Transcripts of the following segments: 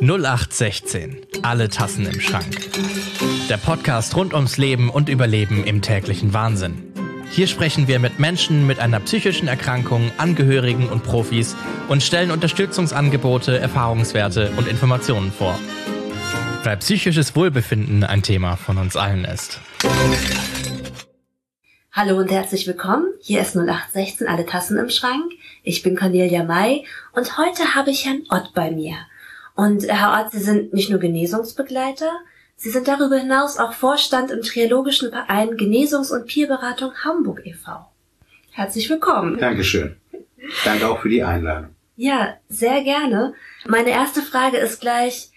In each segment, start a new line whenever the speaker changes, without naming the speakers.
0816. Alle Tassen im Schrank. Der Podcast rund ums Leben und Überleben im täglichen Wahnsinn. Hier sprechen wir mit Menschen mit einer psychischen Erkrankung, Angehörigen und Profis und stellen Unterstützungsangebote, Erfahrungswerte und Informationen vor. Weil psychisches Wohlbefinden ein Thema von uns allen ist.
Hallo und herzlich willkommen. Hier ist 0816 Alle Tassen im Schrank. Ich bin Cornelia May und heute habe ich Herrn Ott bei mir. Und äh, Herr Ott, Sie sind nicht nur Genesungsbegleiter, Sie sind darüber hinaus auch Vorstand im Triologischen Verein Genesungs- und Peerberatung Hamburg e.V. Herzlich willkommen.
Dankeschön. Danke auch für die Einladung.
Ja, sehr gerne. Meine erste Frage ist gleich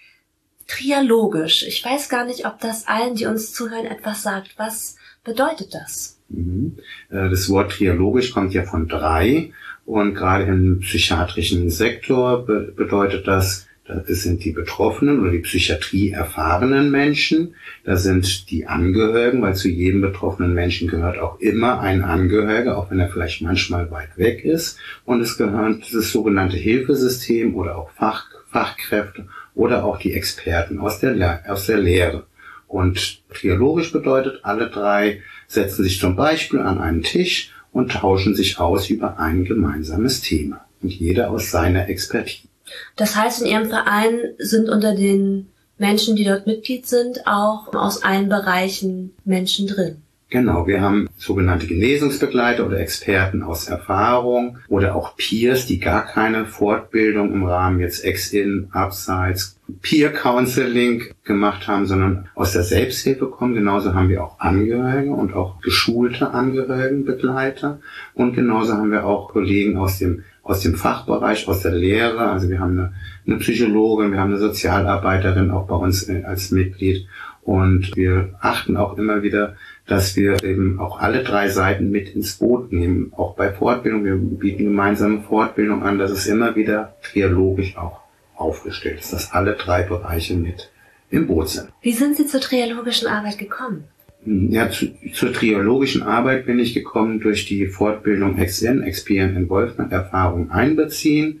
trialogisch. Ich weiß gar nicht, ob das allen, die uns zuhören, etwas sagt. Was bedeutet das?
Mhm. Äh, das Wort trialogisch kommt ja von drei und gerade im psychiatrischen Sektor bedeutet das das sind die Betroffenen oder die Psychiatrie erfahrenen Menschen. Das sind die Angehörigen, weil zu jedem betroffenen Menschen gehört auch immer ein Angehöriger, auch wenn er vielleicht manchmal weit weg ist. Und es gehört das sogenannte Hilfesystem oder auch Fach, Fachkräfte oder auch die Experten aus der, aus der Lehre. Und triologisch bedeutet, alle drei setzen sich zum Beispiel an einen Tisch und tauschen sich aus über ein gemeinsames Thema. Und jeder aus seiner Expertise.
Das heißt, in Ihrem Verein sind unter den Menschen, die dort Mitglied sind, auch aus allen Bereichen Menschen drin.
Genau, wir haben sogenannte Genesungsbegleiter oder Experten aus Erfahrung oder auch Peers, die gar keine Fortbildung im Rahmen jetzt Ex-In, Abseits, Peer Counseling gemacht haben, sondern aus der Selbsthilfe kommen. Genauso haben wir auch Angehörige und auch geschulte Angehörigenbegleiter. Und genauso haben wir auch Kollegen aus dem aus dem Fachbereich, aus der Lehre. Also wir haben eine, eine Psychologin, wir haben eine Sozialarbeiterin auch bei uns äh, als Mitglied. Und wir achten auch immer wieder, dass wir eben auch alle drei Seiten mit ins Boot nehmen. Auch bei Fortbildung. Wir bieten gemeinsame Fortbildung an. dass es immer wieder trialogisch auch aufgestellt ist, dass alle drei Bereiche mit im Boot sind.
Wie sind Sie zur triologischen Arbeit gekommen?
Ja, zu, zur triologischen Arbeit bin ich gekommen durch die Fortbildung XN, Experience Involvement, Erfahrung einbeziehen.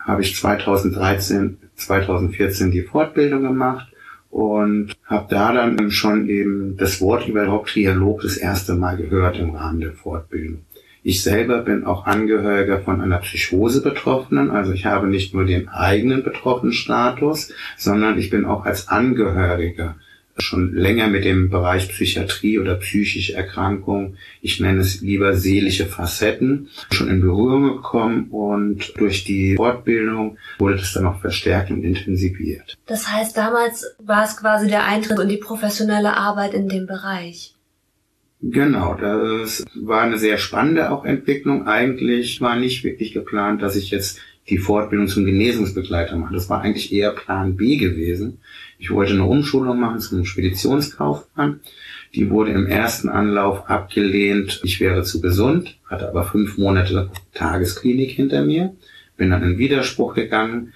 Habe ich 2013, 2014 die Fortbildung gemacht und habe da dann schon eben das Wort überhaupt Trialog das erste Mal gehört im Rahmen der Fortbildung. Ich selber bin auch Angehöriger von einer Psychose Betroffenen, also ich habe nicht nur den eigenen Betroffenenstatus, sondern ich bin auch als Angehöriger schon länger mit dem Bereich Psychiatrie oder psychische Erkrankung, ich nenne es lieber seelische Facetten, schon in Berührung gekommen und durch die Fortbildung wurde das dann noch verstärkt und intensiviert.
Das heißt, damals war es quasi der Eintritt in die professionelle Arbeit in dem Bereich.
Genau, das war eine sehr spannende auch Entwicklung. Eigentlich war nicht wirklich geplant, dass ich jetzt die Fortbildung zum Genesungsbegleiter mache. Das war eigentlich eher Plan B gewesen. Ich wollte eine Umschulung machen zum Speditionskaufmann. Die wurde im ersten Anlauf abgelehnt. Ich wäre zu gesund, hatte aber fünf Monate Tagesklinik hinter mir. Bin dann in Widerspruch gegangen,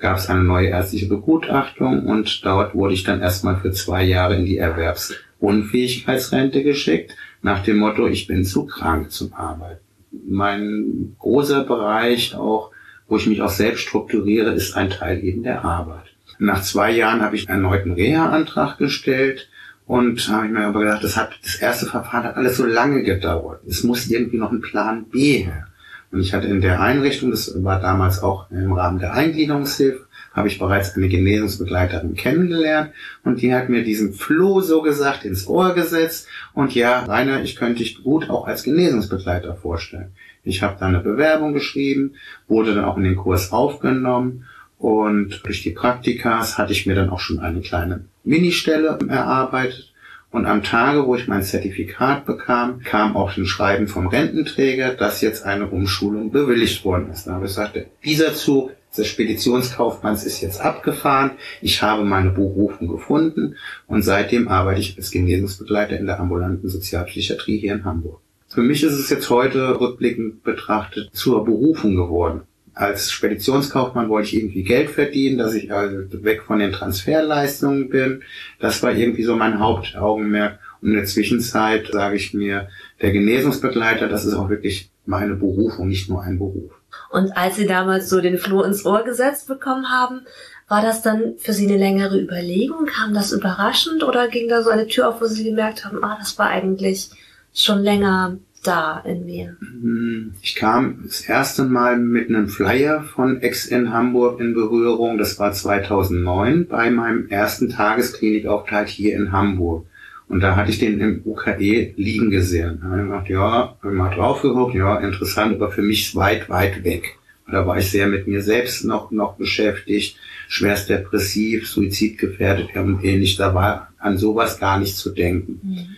gab es eine neue ärztliche Begutachtung und dort wurde ich dann erstmal für zwei Jahre in die Erwerbsunfähigkeitsrente geschickt, nach dem Motto, ich bin zu krank zum Arbeiten. Mein großer Bereich auch, wo ich mich auch selbst strukturiere, ist ein Teil eben der Arbeit. Nach zwei Jahren habe ich einen erneuten Reha-Antrag gestellt und habe ich mir aber gedacht, das hat das erste Verfahren hat alles so lange gedauert. Es muss irgendwie noch ein Plan B her. Und ich hatte in der Einrichtung, das war damals auch im Rahmen der Eingliederungshilfe, habe ich bereits eine Genesungsbegleiterin kennengelernt und die hat mir diesen Floh so gesagt ins Ohr gesetzt und ja, Rainer, ich könnte dich gut auch als Genesungsbegleiter vorstellen. Ich habe da eine Bewerbung geschrieben, wurde dann auch in den Kurs aufgenommen und durch die Praktikas hatte ich mir dann auch schon eine kleine Ministelle erarbeitet. Und am Tage, wo ich mein Zertifikat bekam, kam auch ein Schreiben vom Rententräger, dass jetzt eine Umschulung bewilligt worden ist. Da habe ich gesagt, dieser Zug des Speditionskaufmanns ist jetzt abgefahren. Ich habe meine Berufung gefunden und seitdem arbeite ich als Genesungsbegleiter in der ambulanten Sozialpsychiatrie hier in Hamburg. Für mich ist es jetzt heute rückblickend betrachtet zur Berufung geworden als Speditionskaufmann wollte ich irgendwie Geld verdienen, dass ich also weg von den Transferleistungen bin. Das war irgendwie so mein Hauptaugenmerk. Und in der Zwischenzeit sage ich mir, der Genesungsbegleiter, das ist auch wirklich meine Berufung, nicht nur ein Beruf.
Und als Sie damals so den Floh ins Ohr gesetzt bekommen haben, War das dann für Sie eine längere Überlegung? Kam das überraschend oder ging da so eine Tür auf, wo Sie gemerkt haben, ah, das war eigentlich schon länger da in mir?
Hm, ich kam das erste Mal mit einem Flyer von Ex in Hamburg in Berührung. Das war 2009 bei meinem ersten Tagesklinikaufenthalt hier in Hamburg. Und da hatte ich den im UKE liegen gesehen. Da habe ich gedacht, ja, habe mal drauf geguckt, ja, interessant, aber für mich weit, weit weg. Da war ich sehr mit mir selbst noch, noch beschäftigt, schwerst depressiv, suizidgefährdet und ähnlich. Da war an sowas gar nicht zu denken. Mhm.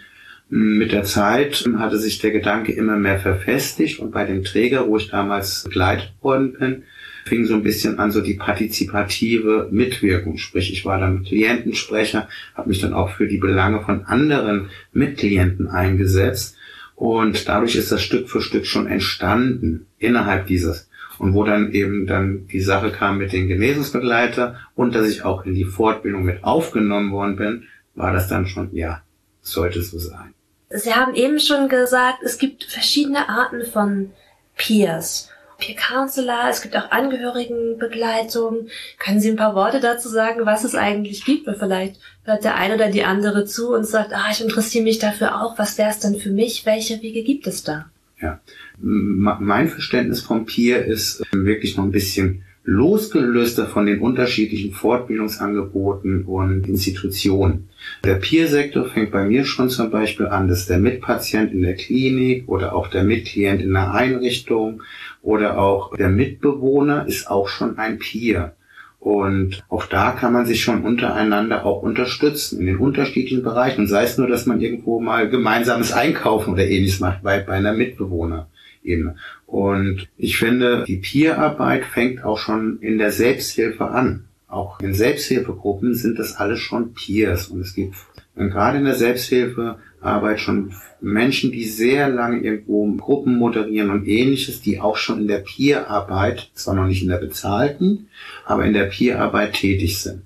Mit der Zeit hatte sich der Gedanke immer mehr verfestigt und bei dem Träger, wo ich damals begleitet worden bin, fing so ein bisschen an so die partizipative Mitwirkung. Sprich, ich war dann Klientensprecher, habe mich dann auch für die Belange von anderen Mitklienten eingesetzt und dadurch ist das Stück für Stück schon entstanden innerhalb dieses und wo dann eben dann die Sache kam mit den Genesungsbegleiter und dass ich auch in die Fortbildung mit aufgenommen worden bin, war das dann schon, ja, sollte so sein.
Sie haben eben schon gesagt, es gibt verschiedene Arten von Peers. Peer Counselor, es gibt auch Angehörigenbegleitung. Können Sie ein paar Worte dazu sagen, was es eigentlich gibt? Weil vielleicht hört der eine oder die andere zu und sagt, ah, ich interessiere mich dafür auch. Was wäre es denn für mich? Welche Wege gibt es da?
Ja, mein Verständnis vom Peer ist wirklich noch ein bisschen losgelöster von den unterschiedlichen Fortbildungsangeboten und Institutionen. Der Peer-Sektor fängt bei mir schon zum Beispiel an, dass der Mitpatient in der Klinik oder auch der Mitklient in der Einrichtung oder auch der Mitbewohner ist auch schon ein Peer. Und auch da kann man sich schon untereinander auch unterstützen in den unterschiedlichen Bereichen. Und sei es nur, dass man irgendwo mal gemeinsames Einkaufen oder ähnliches macht bei, bei einer Mitbewohner. Ebene. Und ich finde, die Peerarbeit fängt auch schon in der Selbsthilfe an. Auch in Selbsthilfegruppen sind das alles schon Peers. Und es gibt gerade in der Selbsthilfearbeit schon Menschen, die sehr lange irgendwo Gruppen moderieren und ähnliches, die auch schon in der Peerarbeit, zwar noch nicht in der bezahlten, aber in der Peerarbeit tätig sind.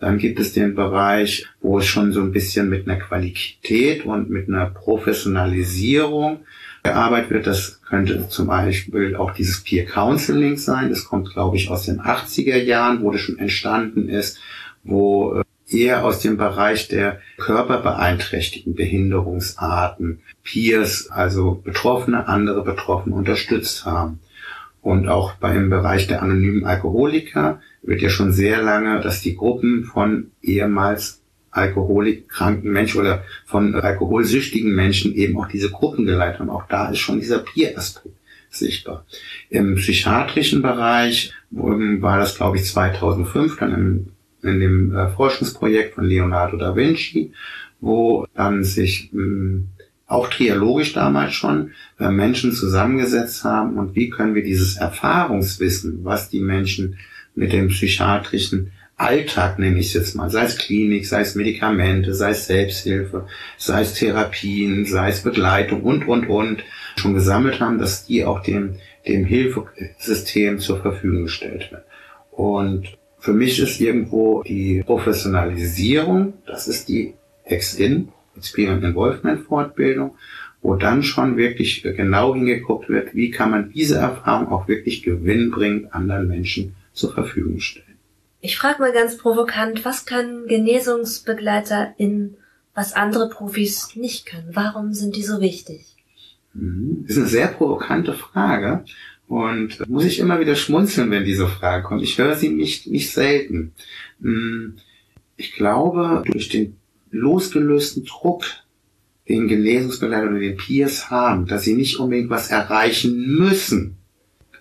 Dann gibt es den Bereich, wo es schon so ein bisschen mit einer Qualität und mit einer Professionalisierung gearbeitet wird. Das könnte zum Beispiel auch dieses Peer Counseling sein. Das kommt, glaube ich, aus den 80er Jahren, wo das schon entstanden ist, wo äh, eher aus dem Bereich der körperbeeinträchtigten Behinderungsarten Peers, also Betroffene, andere Betroffene unterstützt haben. Und auch beim Bereich der anonymen Alkoholiker wird ja schon sehr lange, dass die Gruppen von ehemals alkoholikkranken Menschen oder von alkoholsüchtigen Menschen eben auch diese Gruppen geleitet haben. Auch da ist schon dieser Peer-Aspekt sichtbar. Im psychiatrischen Bereich war das, glaube ich, 2005 dann im, in dem äh, Forschungsprojekt von Leonardo da Vinci, wo dann sich mh, hm, auch trialogisch damals schon äh, Menschen zusammengesetzt haben und wie können wir dieses Erfahrungswissen, was die Menschen mit dem psychiatrischen Alltag nenne ich es jetzt mal, sei es Klinik, sei es Medikamente, sei es Selbsthilfe, sei es Therapien, sei es Begleitung und, und, und, schon gesammelt haben, dass die auch dem, dem Hilfesystem zur Verfügung gestellt werden. Und für mich ist irgendwo die Professionalisierung, das ist die Ex-In, Experience Involvement Fortbildung, wo dann schon wirklich genau hingeguckt wird, wie kann man diese Erfahrung auch wirklich gewinnbringend anderen Menschen zur Verfügung stellen.
Ich frage mal ganz provokant, was können Genesungsbegleiter in was andere Profis nicht können? Warum sind die so wichtig?
Mhm. Das ist eine sehr provokante Frage und muss ich immer wieder schmunzeln, wenn diese Frage kommt. Ich höre sie nicht, nicht selten. Mhm. Ich glaube, durch den losgelösten Druck, den Genesungsbegleiter oder den Peers haben, dass sie nicht unbedingt was erreichen müssen,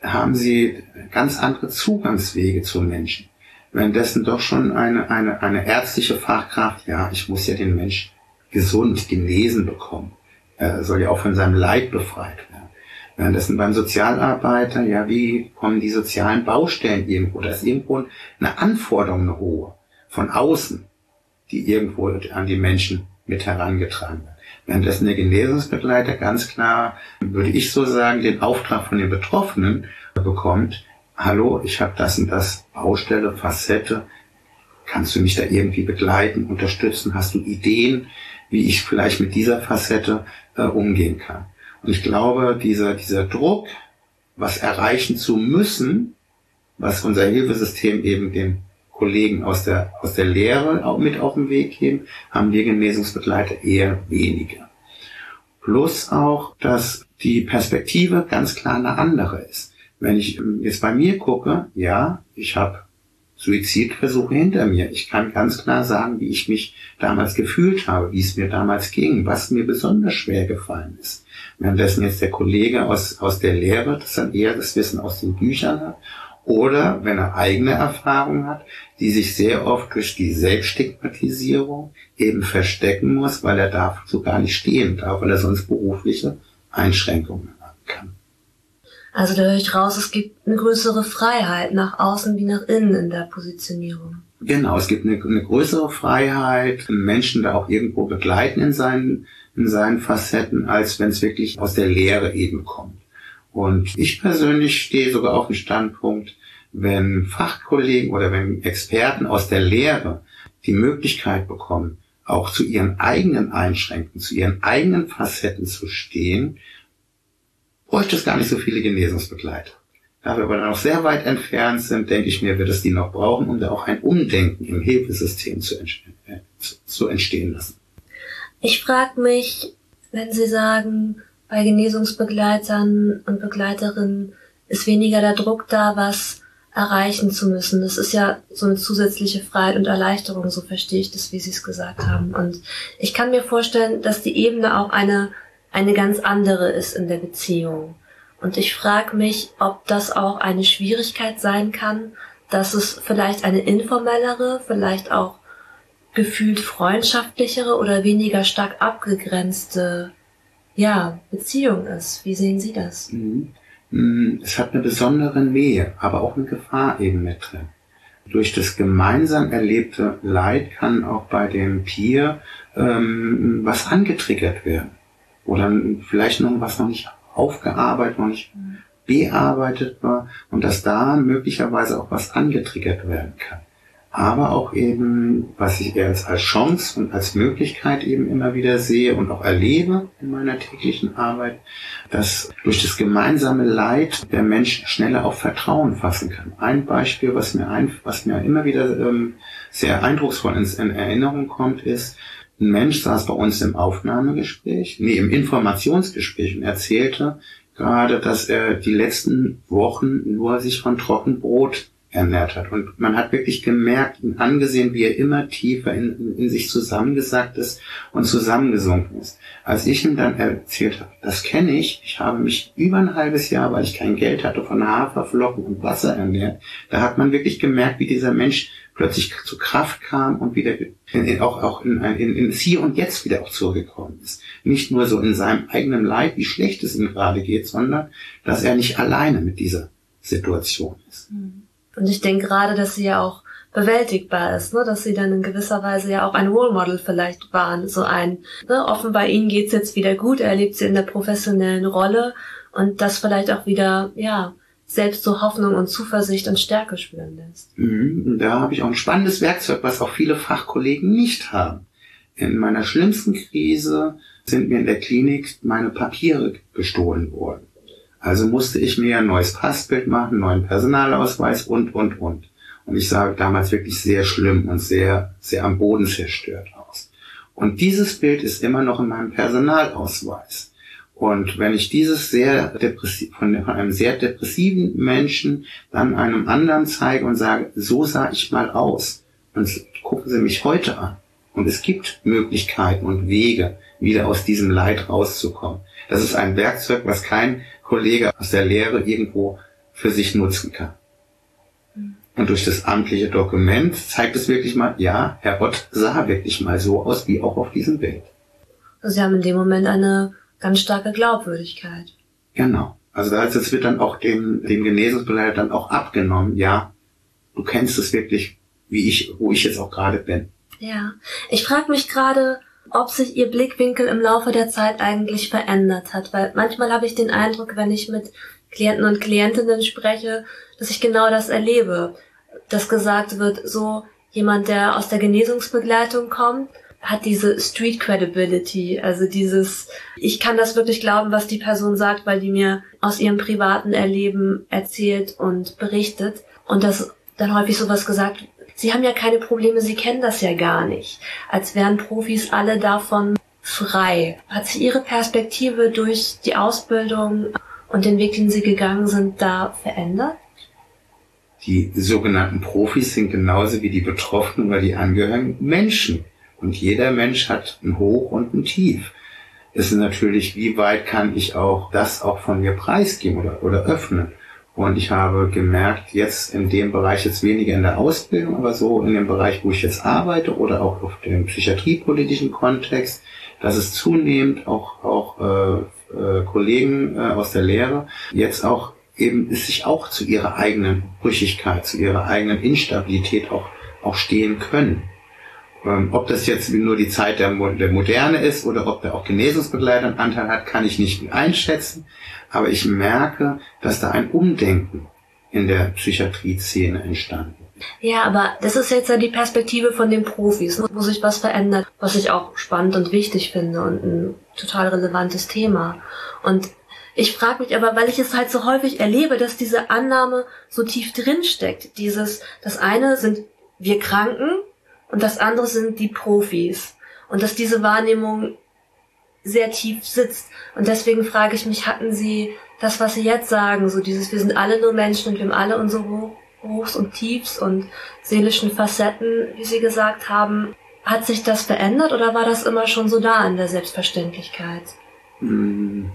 haben sie ganz andere Zugangswege zu Menschen währenddessen doch schon eine, eine, eine ärztliche Fachkraft, ja, ich muss ja den Mensch gesund, genesen bekommen. Er soll ja auch von seinem Leid befreit werden. Währenddessen beim Sozialarbeiter, ja, wie kommen die sozialen Baustellen irgendwo? Da ist irgendwo eine Anforderung, eine hohe, von außen, die irgendwo an die Menschen mit herangetragen wird. Währenddessen der Genesungsbegleiter ganz klar, würde ich so sagen, den Auftrag von den Betroffenen bekommt, hallo, ich habe das und das Baustelle, Facette, kannst du mich da irgendwie begleiten, unterstützen? Hast du Ideen, wie ich vielleicht mit dieser Facette äh, umgehen kann? Und ich glaube, dieser, dieser Druck, was erreichen zu müssen, was unser Hilfesystem eben den Kollegen aus der, aus der Lehre auch mit auf den Weg geben, haben wir Genesungsbegleiter eher weniger. Plus auch, dass die Perspektive ganz klar eine andere ist. Wenn ich jetzt bei mir gucke, ja, ich habe Suizidversuche hinter mir. Ich kann ganz klar sagen, wie ich mich damals gefühlt habe, wie es mir damals ging, was mir besonders schwer gefallen ist. Währenddessen jetzt der Kollege aus, aus der Lehre, das dann eher das Wissen aus den Büchern hat, oder wenn er eigene Erfahrungen hat, die sich sehr oft durch die Selbststigmatisierung eben verstecken muss, weil er dazu gar nicht stehen darf, weil er sonst berufliche Einschränkungen haben kann.
Also da höre ich raus, es gibt eine größere Freiheit nach außen wie nach innen in der Positionierung.
Genau, es gibt eine, eine größere Freiheit, Menschen da auch irgendwo begleiten in seinen, in seinen Facetten, als wenn es wirklich aus der Lehre eben kommt. Und ich persönlich stehe sogar auf dem Standpunkt, wenn Fachkollegen oder wenn Experten aus der Lehre die Möglichkeit bekommen, auch zu ihren eigenen Einschränkungen, zu ihren eigenen Facetten zu stehen, bräuchte es gar nicht so viele Genesungsbegleiter. Da wir aber noch sehr weit entfernt sind, denke ich mir, wird es die noch brauchen, um da auch ein Umdenken im Hilfesystem zu, entstehen, äh, zu entstehen lassen.
Ich frage mich, wenn Sie sagen, bei Genesungsbegleitern und Begleiterinnen ist weniger der Druck da, was erreichen zu müssen. Das ist ja so eine zusätzliche Freiheit und Erleichterung, so verstehe ich das, wie Sie es gesagt haben. Und ich kann mir vorstellen, dass die Ebene auch eine eine ganz andere ist in der Beziehung. Und ich frage mich, ob das auch eine Schwierigkeit sein kann, dass es vielleicht eine informellere, vielleicht auch gefühlt freundschaftlichere oder weniger stark abgegrenzte ja, Beziehung ist. Wie sehen Sie das? Mhm.
Mhm. Es hat eine besondere Nähe, aber auch eine Gefahr eben mit drin. Durch das gemeinsam erlebte Leid kann auch bei dem Peer ähm, was angetriggert werden oder vielleicht noch was noch nicht aufgearbeitet, noch nicht bearbeitet war und dass da möglicherweise auch was angetriggert werden kann. Aber auch eben, was ich als, als Chance und als Möglichkeit eben immer wieder sehe und auch erlebe in meiner täglichen Arbeit, dass durch das gemeinsame Leid der Mensch schneller auf Vertrauen fassen kann. Ein Beispiel, was mir, ein, was mir immer wieder ähm, sehr eindrucksvoll in, in Erinnerung kommt, ist, ein Mensch saß bei uns im Aufnahmegespräch, nee, im Informationsgespräch und erzählte gerade, dass er die letzten Wochen nur sich von Trockenbrot ernährt hat. Und man hat wirklich gemerkt und angesehen, wie er immer tiefer in, in sich zusammengesackt ist und zusammengesunken ist. Als ich ihm dann erzählt habe, das kenne ich, ich habe mich über ein halbes Jahr, weil ich kein Geld hatte, von Haferflocken und Wasser ernährt, da hat man wirklich gemerkt, wie dieser Mensch plötzlich zu Kraft kam und wieder in, auch, auch in, in, in Hier und Jetzt wieder auch zurückgekommen ist. Nicht nur so in seinem eigenen Leid, wie schlecht es ihm gerade geht, sondern dass er nicht alleine mit dieser Situation ist.
Und ich denke gerade, dass sie ja auch bewältigbar ist, ne? dass sie dann in gewisser Weise ja auch ein Role Model vielleicht waren, so ein, ne? offenbar ihnen geht's jetzt wieder gut, er lebt sie in der professionellen Rolle und das vielleicht auch wieder, ja, selbst so Hoffnung und Zuversicht und Stärke spüren lässt.
Mhm, da habe ich auch ein spannendes Werkzeug, was auch viele Fachkollegen nicht haben. In meiner schlimmsten Krise sind mir in der Klinik meine Papiere gestohlen worden. Also musste ich mir ein neues Passbild machen, neuen Personalausweis und, und, und. Und ich sah damals wirklich sehr schlimm und sehr, sehr am Boden zerstört aus. Und dieses Bild ist immer noch in meinem Personalausweis. Und wenn ich dieses sehr depressiv, von, einem sehr depressiven Menschen dann einem anderen zeige und sage, so sah ich mal aus, und gucken Sie mich heute an. Und es gibt Möglichkeiten und Wege, wieder aus diesem Leid rauszukommen. Das ist ein Werkzeug, was kein Kollege aus der Lehre irgendwo für sich nutzen kann. Und durch das amtliche Dokument zeigt es wirklich mal, ja, Herr Ott sah wirklich mal so aus, wie auch auf diesem Bild.
Sie haben in dem Moment eine ganz starke Glaubwürdigkeit.
Genau. Also das wird dann auch dem, dem Genesungsbegleiter dann auch abgenommen, ja, du kennst es wirklich, wie ich, wo ich jetzt auch gerade bin.
Ja. Ich frage mich gerade, ob sich ihr Blickwinkel im Laufe der Zeit eigentlich verändert hat, weil manchmal habe ich den Eindruck, wenn ich mit Klienten und Klientinnen spreche, dass ich genau das erlebe, dass gesagt wird, so jemand, der aus der Genesungsbegleitung kommt, hat diese Street Credibility, also dieses, ich kann das wirklich glauben, was die Person sagt, weil die mir aus ihrem privaten Erleben erzählt und berichtet. Und das dann häufig sowas gesagt, Sie haben ja keine Probleme, Sie kennen das ja gar nicht. Als wären Profis alle davon frei. Hat sich Ihre Perspektive durch die Ausbildung und den Weg, den Sie gegangen sind, da verändert?
Die sogenannten Profis sind genauso wie die Betroffenen oder die Angehörigen Menschen. Und jeder Mensch hat ein Hoch und ein Tief. Es ist natürlich, wie weit kann ich auch das auch von mir preisgeben oder, oder öffnen. Und ich habe gemerkt, jetzt in dem Bereich, jetzt weniger in der Ausbildung, aber so in dem Bereich, wo ich jetzt arbeite oder auch auf dem psychiatriepolitischen Kontext, dass es zunehmend auch, auch äh, äh, Kollegen äh, aus der Lehre jetzt auch eben sich auch zu ihrer eigenen Brüchigkeit, zu ihrer eigenen Instabilität auch, auch stehen können. Ähm, ob das jetzt nur die Zeit der, der Moderne ist oder ob da auch Genesungsbegleiter Anteil hat, kann ich nicht einschätzen. Aber ich merke, dass da ein Umdenken in der Psychiatrie-Szene entstanden
ja, aber das ist jetzt ja die Perspektive von den Profis, wo sich was verändert, was ich auch spannend und wichtig finde und ein total relevantes Thema. Und ich frage mich aber, weil ich es halt so häufig erlebe, dass diese Annahme so tief drin steckt. Dieses, das eine sind wir Kranken und das andere sind die Profis. Und dass diese Wahrnehmung sehr tief sitzt. Und deswegen frage ich mich, hatten Sie das, was Sie jetzt sagen, so dieses, wir sind alle nur Menschen und wir haben alle unsere Hochs und Tiefs und seelischen Facetten, wie Sie gesagt haben, hat sich das verändert oder war das immer schon so da in der Selbstverständlichkeit?
Hm,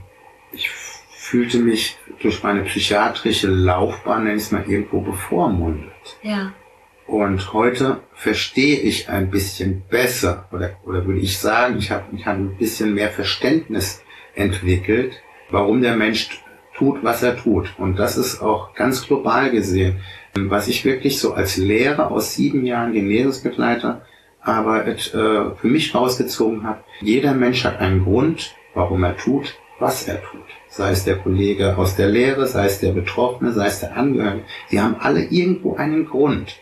ich fühlte mich durch meine psychiatrische Laufbahn, nenne ich es mal, irgendwo bevormundet.
Ja.
Und heute verstehe ich ein bisschen besser, oder, oder würde ich sagen, ich habe ich hab ein bisschen mehr Verständnis entwickelt, warum der Mensch tut, was er tut. Und das ist auch ganz global gesehen. Was ich wirklich so als Lehrer aus sieben Jahren Genesungsbegleiter Arbeit äh, für mich rausgezogen habe, jeder Mensch hat einen Grund, warum er tut, was er tut. Sei es der Kollege aus der Lehre, sei es der Betroffene, sei es der Angehörige. Sie haben alle irgendwo einen Grund.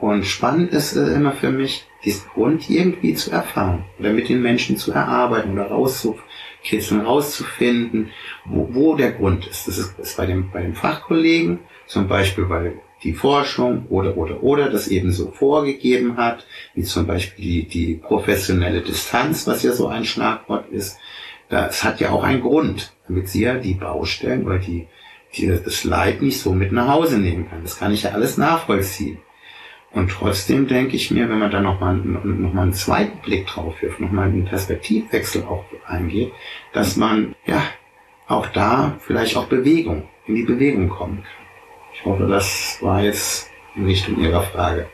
Und spannend ist äh, immer für mich, diesen Grund irgendwie zu erfahren oder mit den Menschen zu erarbeiten oder rauszukitzeln, rauszufinden, wo, wo der Grund ist. Das ist, ist bei, dem, bei den Fachkollegen, zum Beispiel bei die Forschung oder oder oder das eben so vorgegeben hat, wie zum Beispiel die, die professionelle Distanz, was ja so ein Schlagwort ist. Das hat ja auch einen Grund, damit sie ja die Baustellen oder die, die das Leid nicht so mit nach Hause nehmen kann. Das kann ich ja alles nachvollziehen. Und trotzdem denke ich mir, wenn man da nochmal noch mal einen zweiten Blick drauf wirft, nochmal einen Perspektivwechsel auch eingeht, dass man ja auch da vielleicht auch Bewegung, in die Bewegung kommen kann. Ich hoffe, das war jetzt in Richtung Ihrer Frage.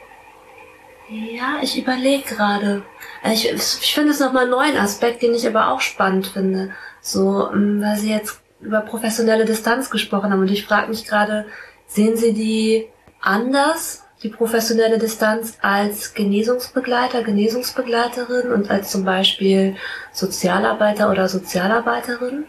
Ja, ich überlege gerade. Ich, ich finde es nochmal einen neuen Aspekt, den ich aber auch spannend finde. So, ähm, weil Sie jetzt über professionelle Distanz gesprochen haben und ich frage mich gerade, sehen Sie die anders, die professionelle Distanz als Genesungsbegleiter, Genesungsbegleiterin und als zum Beispiel Sozialarbeiter oder Sozialarbeiterin?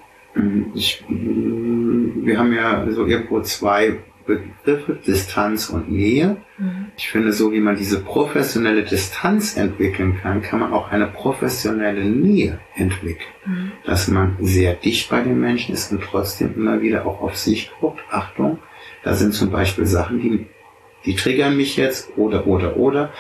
Ich, wir haben ja so irgendwo zwei Begriffe, Distanz und Nähe. Mhm. Ich finde, so wie man diese professionelle Distanz entwickeln kann, kann man auch eine professionelle Nähe entwickeln. Mhm. Dass man sehr dicht bei den Menschen ist und trotzdem immer wieder auch auf sich guckt. Achtung, da sind zum Beispiel Sachen, die, die triggern mich jetzt oder, oder, oder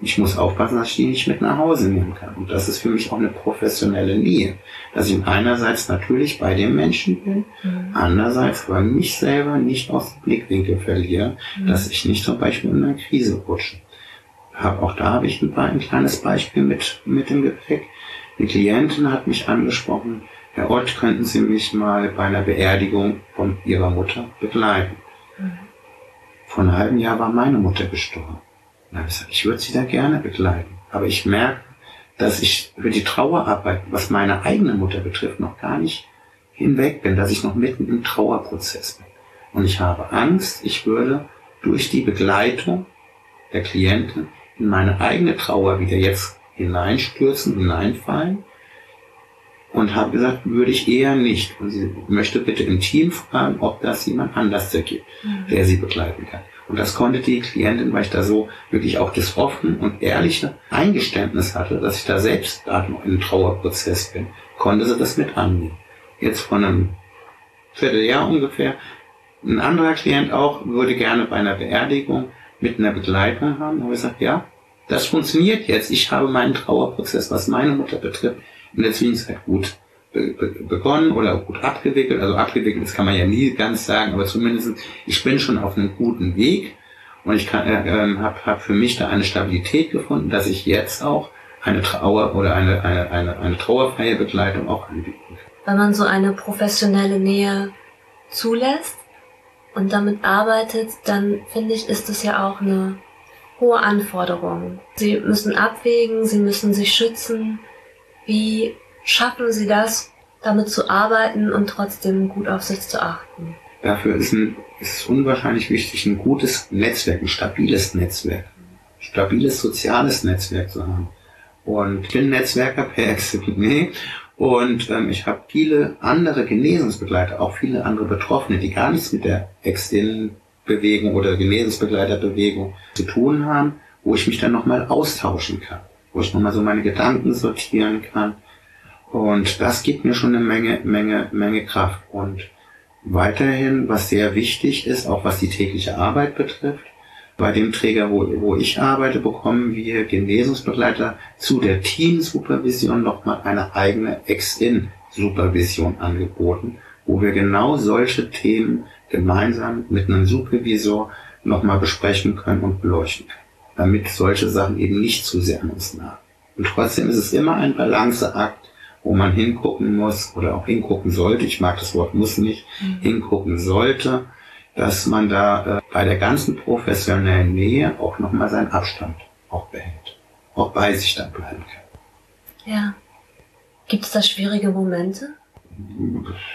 ich muss aufpassen, dass ich die nicht mit nach Hause nehmen kann. Und das ist für mich auch eine professionelle Nähe. Dass ich einerseits natürlich bei dem Menschen bin, mhm. andererseits aber mich selber nicht aus dem Blickwinkel verliere, mhm. dass ich nicht zum Beispiel in einer Krise rutsche. Auch da habe ich ein, ein kleines Beispiel mit, mit dem Gepäck. Die Klientin hat mich angesprochen, Herr Ott, könnten Sie mich mal bei einer Beerdigung von Ihrer Mutter begleiten? Mhm. Vor einem halben Jahr war meine Mutter gestorben. Und habe ich gesagt, ich würde sie da gerne begleiten. Aber ich merke, dass ich über die Trauerarbeit, was meine eigene Mutter betrifft, noch gar nicht hinweg bin, dass ich noch mitten im Trauerprozess bin. Und ich habe Angst, ich würde durch die Begleitung der Klienten in meine eigene Trauer wieder jetzt hineinstürzen, hineinfallen. Und habe gesagt, würde ich eher nicht. Und sie möchte bitte im Team fragen, ob das jemand anders gibt, mhm. der sie begleiten kann. Und das konnte die Klientin, weil ich da so wirklich auch das offene und ehrliche Eingeständnis hatte, dass ich da selbst gerade noch in einem Trauerprozess bin, konnte sie das mit annehmen. Jetzt von einem Vierteljahr ungefähr, ein anderer Klient auch würde gerne bei einer Beerdigung mit einer Begleitung haben, wo wir sagen, ja, das funktioniert jetzt. Ich habe meinen Trauerprozess, was meine Mutter betrifft, in der Zwischenzeit gut begonnen oder gut abgewickelt. Also abgewickelt, das kann man ja nie ganz sagen, aber zumindest ich bin schon auf einem guten Weg und ich äh, äh, habe hab für mich da eine Stabilität gefunden, dass ich jetzt auch eine Trauer oder eine, eine, eine, eine trauerfreie Begleitung auch anbieten kann.
Wenn man so eine professionelle Nähe zulässt und damit arbeitet, dann finde ich, ist es ja auch eine hohe Anforderung. Sie müssen abwägen, sie müssen sich schützen. Wie schaffen Sie das, damit zu arbeiten und trotzdem gut auf sich zu achten?
Dafür ist, ein, ist es unwahrscheinlich wichtig, ein gutes Netzwerk, ein stabiles Netzwerk, stabiles soziales Netzwerk zu haben. Und ich bin Netzwerker per Exzellence und ähm, ich habe viele andere Genesungsbegleiter, auch viele andere Betroffene, die gar nichts mit der Ex-In-Bewegung oder Genesungsbegleiterbewegung zu tun haben, wo ich mich dann nochmal austauschen kann, wo ich nochmal so meine Gedanken sortieren kann und das gibt mir schon eine Menge, Menge, Menge Kraft. Und weiterhin, was sehr wichtig ist, auch was die tägliche Arbeit betrifft, bei dem Träger, wo, wo ich arbeite, bekommen wir Genesungsbegleiter zu der Teamsupervision nochmal eine eigene Ex-In-Supervision angeboten, wo wir genau solche Themen gemeinsam mit einem Supervisor nochmal besprechen können und beleuchten können, damit solche Sachen eben nicht zu sehr an uns nahen. Und trotzdem ist es immer ein Balanceakt, wo man hingucken muss oder auch hingucken sollte, ich mag das Wort muss nicht, mhm. hingucken sollte, dass man da äh, bei der ganzen professionellen Nähe auch nochmal seinen Abstand auch behält, auch bei sich dann bleiben kann.
Ja. Gibt es da schwierige Momente?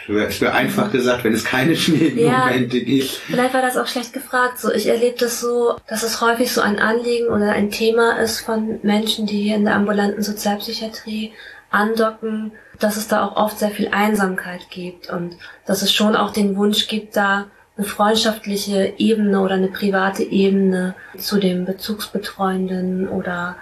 Es wäre einfach gesagt, wenn es keine schwierigen ja, Momente gibt.
Vielleicht war das auch schlecht gefragt. So, ich erlebe das so, dass es häufig so ein Anliegen oder ein Thema ist von Menschen, die hier in der ambulanten Sozialpsychiatrie andocken, dass es da auch oft sehr viel Einsamkeit gibt und dass es schon auch den Wunsch gibt, da eine freundschaftliche Ebene oder eine private Ebene zu dem Bezugsbetreuenden oder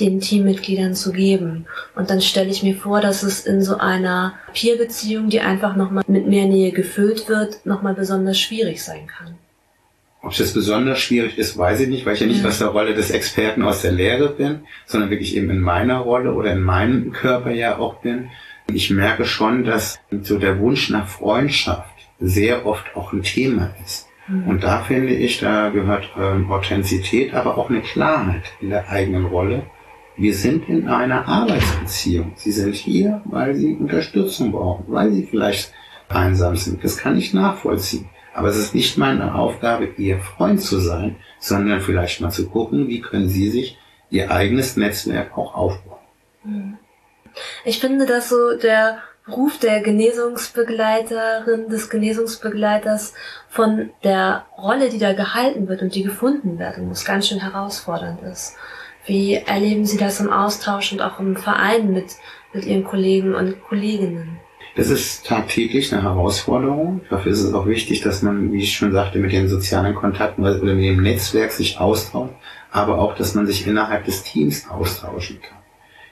den Teammitgliedern zu geben. Und dann stelle ich mir vor, dass es in so einer Peer-Beziehung, die einfach nochmal mit mehr Nähe gefüllt wird, nochmal besonders schwierig sein kann.
Ob das besonders schwierig ist, weiß ich nicht, weil ich ja nicht ja. aus der Rolle des Experten aus der Lehre bin, sondern wirklich eben in meiner Rolle oder in meinem Körper ja auch bin. Ich merke schon, dass so der Wunsch nach Freundschaft sehr oft auch ein Thema ist. Mhm. Und da finde ich, da gehört ähm, Authentizität, aber auch eine Klarheit in der eigenen Rolle. Wir sind in einer Arbeitsbeziehung. Sie sind hier, weil Sie Unterstützung brauchen, weil Sie vielleicht einsam sind. Das kann ich nachvollziehen. Aber es ist nicht meine Aufgabe, Ihr Freund zu sein, sondern vielleicht mal zu gucken, wie können Sie sich Ihr eigenes Netzwerk auch aufbauen.
Hm. Ich finde, dass so der Ruf der Genesungsbegleiterin, des Genesungsbegleiters von der Rolle, die da gehalten wird und die gefunden werden muss, ganz schön herausfordernd ist. Wie erleben Sie das im Austausch und auch im Verein mit, mit Ihren Kollegen und Kolleginnen?
Das ist tagtäglich eine Herausforderung. Dafür ist es auch wichtig, dass man, wie ich schon sagte, mit den sozialen Kontakten oder mit dem Netzwerk sich austauscht, aber auch, dass man sich innerhalb des Teams austauschen kann.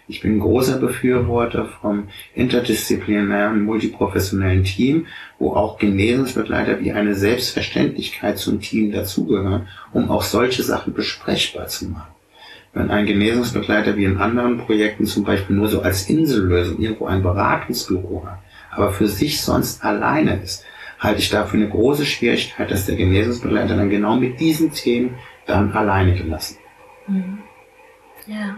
Ich bin großer Befürworter vom interdisziplinären, multiprofessionellen Team, wo auch Genesungsbegleiter wie eine Selbstverständlichkeit zum Team dazugehören, um auch solche Sachen besprechbar zu machen. Wenn ein Genesungsbegleiter wie in anderen Projekten zum Beispiel nur so als Insellösung irgendwo ein Beratungsbüro hat, aber für sich sonst alleine ist, halte ich dafür eine große Schwierigkeit, dass der Genesungsbegleiter dann genau mit diesen Themen dann alleine gelassen.
Mhm. Ja.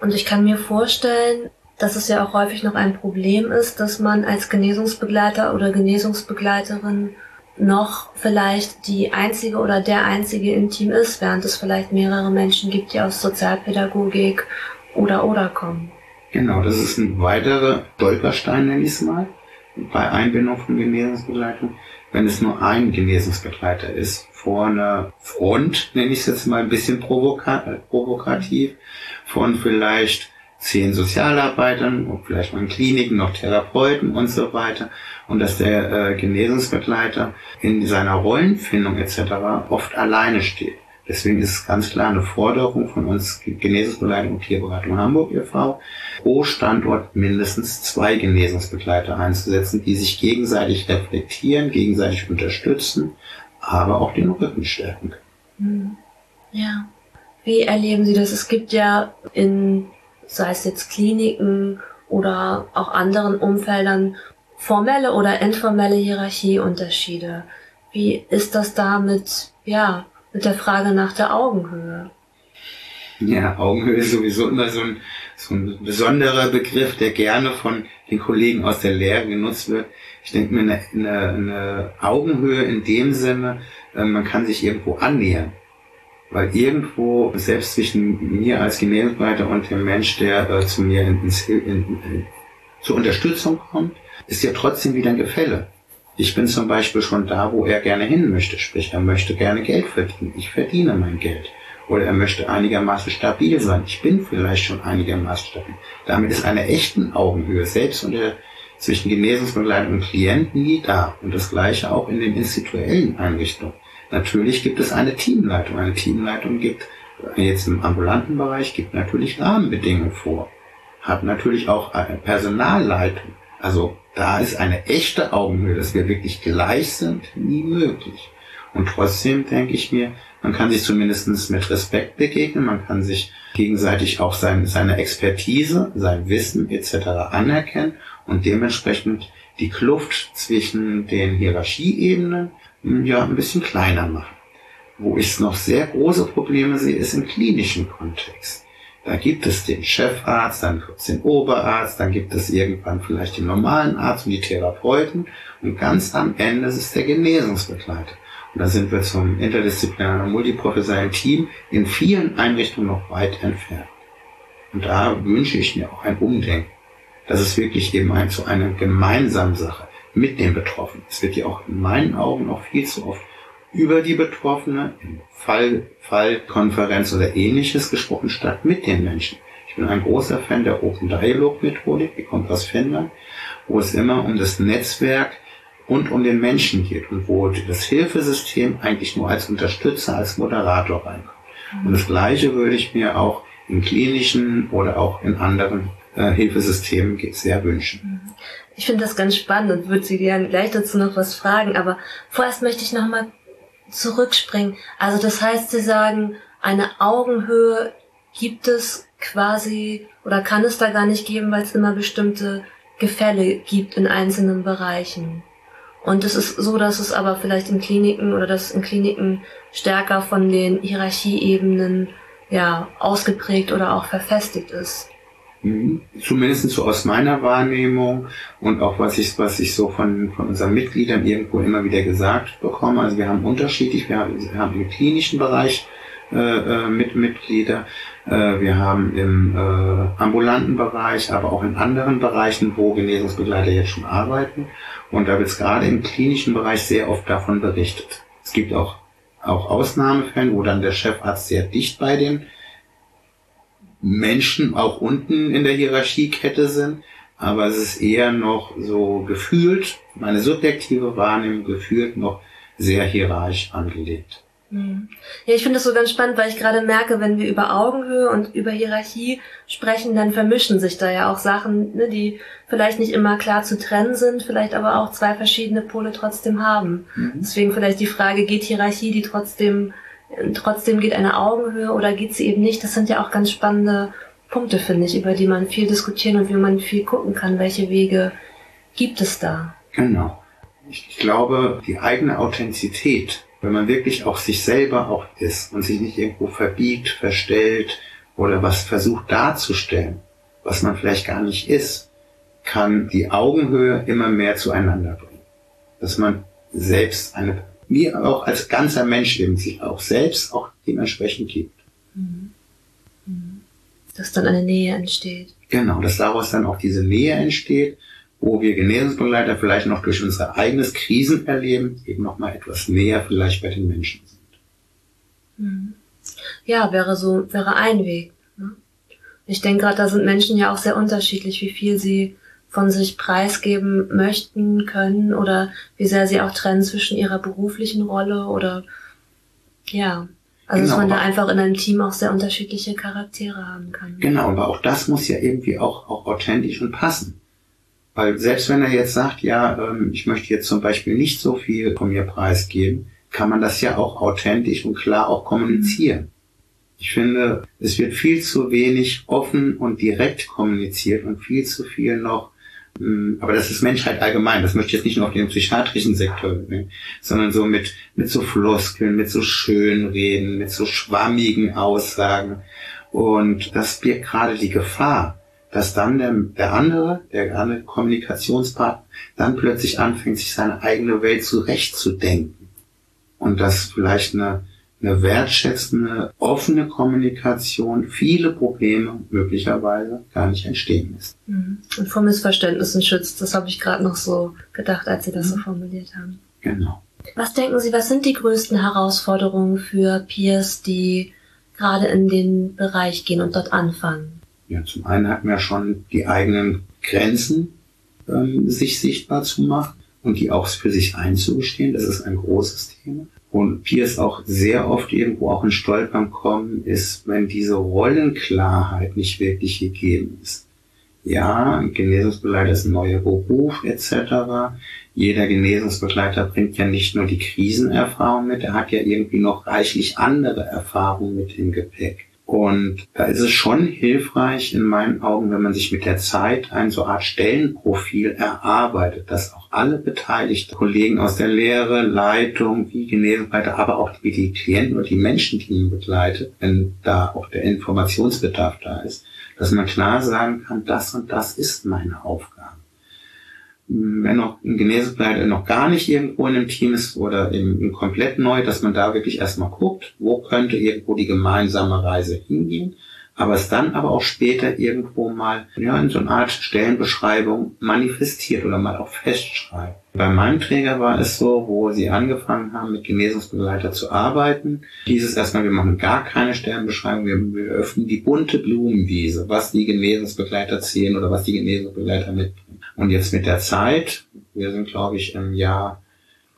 Und ich kann mir vorstellen, dass es ja auch häufig noch ein Problem ist, dass man als Genesungsbegleiter oder Genesungsbegleiterin noch vielleicht die einzige oder der einzige im Team ist, während es vielleicht mehrere Menschen gibt, die aus Sozialpädagogik oder oder kommen.
Genau, das ist ein weiterer Stolperstein, nenne ich es mal bei Einbindung von Genesungsbegleitung, wenn es nur ein Genesungsbegleiter ist, vor einer Front, nenne ich es jetzt mal ein bisschen provoka provokativ, von vielleicht zehn Sozialarbeitern und vielleicht noch in Kliniken noch Therapeuten und so weiter und dass der äh, Genesungsbegleiter in seiner Rollenfindung etc. oft alleine steht. Deswegen ist es ganz klar eine Forderung von uns Genesungsbegleitung und Tierberatung Hamburg e.V., pro Standort mindestens zwei Genesungsbegleiter einzusetzen, die sich gegenseitig reflektieren, gegenseitig unterstützen, aber auch den Rücken stärken können.
Mhm. Ja. Wie erleben Sie das? Es gibt ja in, sei es jetzt Kliniken oder auch anderen Umfeldern, formelle oder informelle Hierarchieunterschiede. Wie ist das da mit, ja, mit der Frage nach der Augenhöhe?
Ja, Augenhöhe ist sowieso immer so ein, so ein besonderer Begriff, der gerne von den Kollegen aus der Lehre genutzt wird. Ich denke mir, eine, eine, eine Augenhöhe in dem Sinne, äh, man kann sich irgendwo annähern. Weil irgendwo, selbst zwischen mir als Gemäldebereiter und dem Mensch, der äh, zu mir ins, in, in, zur Unterstützung kommt, ist ja trotzdem wieder ein Gefälle. Ich bin zum Beispiel schon da, wo er gerne hin möchte, sprich, er möchte gerne Geld verdienen. Ich verdiene mein Geld. Oder er möchte einigermaßen stabil sein. Ich bin vielleicht schon einigermaßen stabil. Damit ist eine echten Augenhöhe, selbst unter, zwischen Genesungsbegleitung und Klient nie da. Und das Gleiche auch in den institutionellen Einrichtungen. Natürlich gibt es eine Teamleitung. Eine Teamleitung gibt jetzt im ambulanten Bereich gibt natürlich Rahmenbedingungen vor. Hat natürlich auch eine Personalleitung. Also da ist eine echte Augenhöhe, dass wir wirklich gleich sind, nie möglich. Und trotzdem denke ich mir, man kann sich zumindest mit Respekt begegnen, man kann sich gegenseitig auch sein, seine Expertise, sein Wissen etc. anerkennen und dementsprechend die Kluft zwischen den Hierarchieebenen ja ein bisschen kleiner machen. Wo ich noch sehr große Probleme sehe, ist im klinischen Kontext. Da gibt es den Chefarzt, dann gibt es den Oberarzt, dann gibt es irgendwann vielleicht den normalen Arzt und die Therapeuten und ganz am Ende ist es der Genesungsbegleiter. Und da sind wir zum interdisziplinären und multiprofessionellen Team in vielen Einrichtungen noch weit entfernt. Und da wünsche ich mir auch ein Umdenken. Das ist wirklich eben ein, zu einer gemeinsamen Sache mit den Betroffenen. Es wird ja auch in meinen Augen auch viel zu oft über die Betroffene in Fall, Fallkonferenz oder ähnliches gesprochen, statt mit den Menschen. Ich bin ein großer Fan der Open Dialogue Methodik, die kommt aus Finnland, wo es immer um das Netzwerk und um den Menschen geht und wo das Hilfesystem eigentlich nur als Unterstützer, als Moderator reinkommt. Und das Gleiche würde ich mir auch in klinischen oder auch in anderen äh, Hilfesystemen sehr wünschen.
Ich finde das ganz spannend und würde Sie gerne gleich dazu noch was fragen, aber vorerst möchte ich noch mal zurückspringen. Also das heißt, Sie sagen, eine Augenhöhe gibt es quasi oder kann es da gar nicht geben, weil es immer bestimmte Gefälle gibt in einzelnen Bereichen. Und es ist so, dass es aber vielleicht in Kliniken oder dass in Kliniken stärker von den Hierarchieebenen ja ausgeprägt oder auch verfestigt ist.
Zumindest so aus meiner Wahrnehmung und auch was ich, was ich so von, von unseren Mitgliedern irgendwo immer wieder gesagt bekomme. Also wir haben unterschiedlich, wir haben, im klinischen Bereich äh, äh, mit Mitglieder, äh, wir haben im äh, ambulanten Bereich, aber auch in anderen Bereichen, wo Genesungsbegleiter jetzt schon arbeiten. Und da wird es gerade im klinischen Bereich sehr oft davon berichtet. Es gibt auch, auch Ausnahmefälle, wo dann der Chefarzt sehr dicht bei den Menschen auch unten in der Hierarchiekette sind, aber es ist eher noch so gefühlt, meine subjektive Wahrnehmung gefühlt noch sehr hierarchisch angelegt.
Hm. Ja, ich finde das so ganz spannend, weil ich gerade merke, wenn wir über Augenhöhe und über Hierarchie sprechen, dann vermischen sich da ja auch Sachen, ne, die vielleicht nicht immer klar zu trennen sind, vielleicht aber auch zwei verschiedene Pole trotzdem haben. Mhm. Deswegen vielleicht die Frage, geht Hierarchie, die trotzdem trotzdem geht eine Augenhöhe oder geht sie eben nicht. Das sind ja auch ganz spannende Punkte, finde ich, über die man viel diskutieren und wie man viel gucken kann, welche Wege gibt es da.
Genau. Ich glaube, die eigene Authentizität, wenn man wirklich auch sich selber auch ist und sich nicht irgendwo verbiegt, verstellt oder was versucht darzustellen, was man vielleicht gar nicht ist, kann die Augenhöhe immer mehr zueinander bringen. Dass man selbst eine wie auch als ganzer Mensch eben sich auch selbst auch dementsprechend gibt. Mhm.
Mhm. Dass dann eine Nähe entsteht.
Genau, dass daraus dann auch diese Nähe entsteht, wo wir Genesungsbegleiter vielleicht noch durch unser eigenes Krisen erleben, eben noch mal etwas näher vielleicht bei den Menschen sind.
Mhm. Ja, wäre so, wäre ein Weg. Ne? Ich denke gerade, da sind Menschen ja auch sehr unterschiedlich, wie viel sie von sich preisgeben möchten können oder wie sehr sie auch trennen zwischen ihrer beruflichen Rolle oder ja. Also genau, dass man da einfach in einem Team auch sehr unterschiedliche Charaktere haben kann.
Genau, aber auch das muss ja irgendwie auch, auch authentisch und passen. Weil selbst wenn er jetzt sagt, ja, ähm, ich möchte jetzt zum Beispiel nicht so viel von mir preisgeben, kann man das ja auch authentisch und klar auch kommunizieren. Ich finde, es wird viel zu wenig offen und direkt kommuniziert und viel zu viel noch aber das ist Menschheit allgemein. Das möchte ich jetzt nicht nur auf den psychiatrischen Sektor nehmen, sondern so mit, mit so Floskeln, mit so Schönreden, mit so schwammigen Aussagen. Und das birgt gerade die Gefahr, dass dann der, der andere, der andere Kommunikationspartner, dann plötzlich anfängt, sich seine eigene Welt zurechtzudenken. Und dass vielleicht eine, eine wertschätzende, offene Kommunikation viele Probleme möglicherweise gar nicht entstehen lässt.
Mhm. Und vor Missverständnissen schützt. Das habe ich gerade noch so gedacht, als Sie das so mhm. formuliert haben.
Genau.
Was denken Sie, was sind die größten Herausforderungen für Peers, die gerade in den Bereich gehen und dort anfangen?
Ja, zum einen hat man ja schon die eigenen Grenzen ähm, sich sichtbar zu machen und die auch für sich einzugestehen. Das ist ein großes Thema. Und Peers auch sehr oft irgendwo auch in Stolpern kommen, ist, wenn diese Rollenklarheit nicht wirklich gegeben ist. Ja, Genesungsbegleiter ist ein neuer Beruf etc. Jeder Genesungsbegleiter bringt ja nicht nur die Krisenerfahrung mit, er hat ja irgendwie noch reichlich andere Erfahrungen mit im Gepäck. Und da ist es schon hilfreich in meinen Augen, wenn man sich mit der Zeit ein so Art Stellenprofil erarbeitet, dass auch alle beteiligten Kollegen aus der Lehre, Leitung, wie Genesungsleiter, aber auch wie die Klienten oder die Menschen, die man begleitet, wenn da auch der Informationsbedarf da ist, dass man klar sagen kann, das und das ist meine Aufgabe wenn noch ein Genesungsbegleiter noch gar nicht irgendwo in einem Team ist oder im komplett neu, dass man da wirklich erstmal guckt, wo könnte irgendwo die gemeinsame Reise hingehen, aber es dann aber auch später irgendwo mal ja, in so einer Art Stellenbeschreibung manifestiert oder mal auch festschreibt. Bei meinem Träger war es so, wo sie angefangen haben, mit Genesungsbegleiter zu arbeiten, hieß es erstmal, wir machen gar keine Stellenbeschreibung, wir, wir öffnen die bunte Blumenwiese, was die Genesungsbegleiter zählen oder was die Genesungsbegleiter mitbringen. Und jetzt mit der Zeit, wir sind glaube ich im Jahr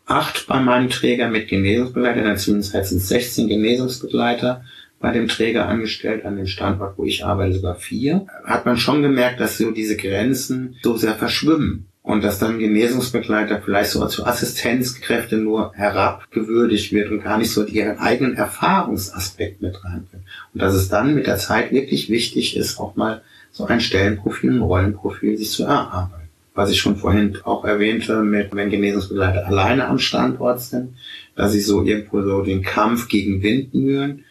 acht bei meinem Träger mit Genesungsbegleiter, in der Zwischenzeit sind 16 Genesungsbegleiter bei dem Träger angestellt, an dem Standort, wo ich arbeite, sogar vier, hat man schon gemerkt, dass so diese Grenzen so sehr verschwimmen und dass dann Genesungsbegleiter vielleicht so als Assistenzkräfte nur herabgewürdigt wird und gar nicht so ihren eigenen Erfahrungsaspekt mit reinbringen. Und dass es dann mit der Zeit wirklich wichtig ist, auch mal so ein Stellenprofil, ein Rollenprofil sich zu erarbeiten. Was ich schon vorhin auch erwähnte, mit wenn Genesungsbegleiter alleine am Standort sind, dass sie so irgendwo so den Kampf gegen Windmühlen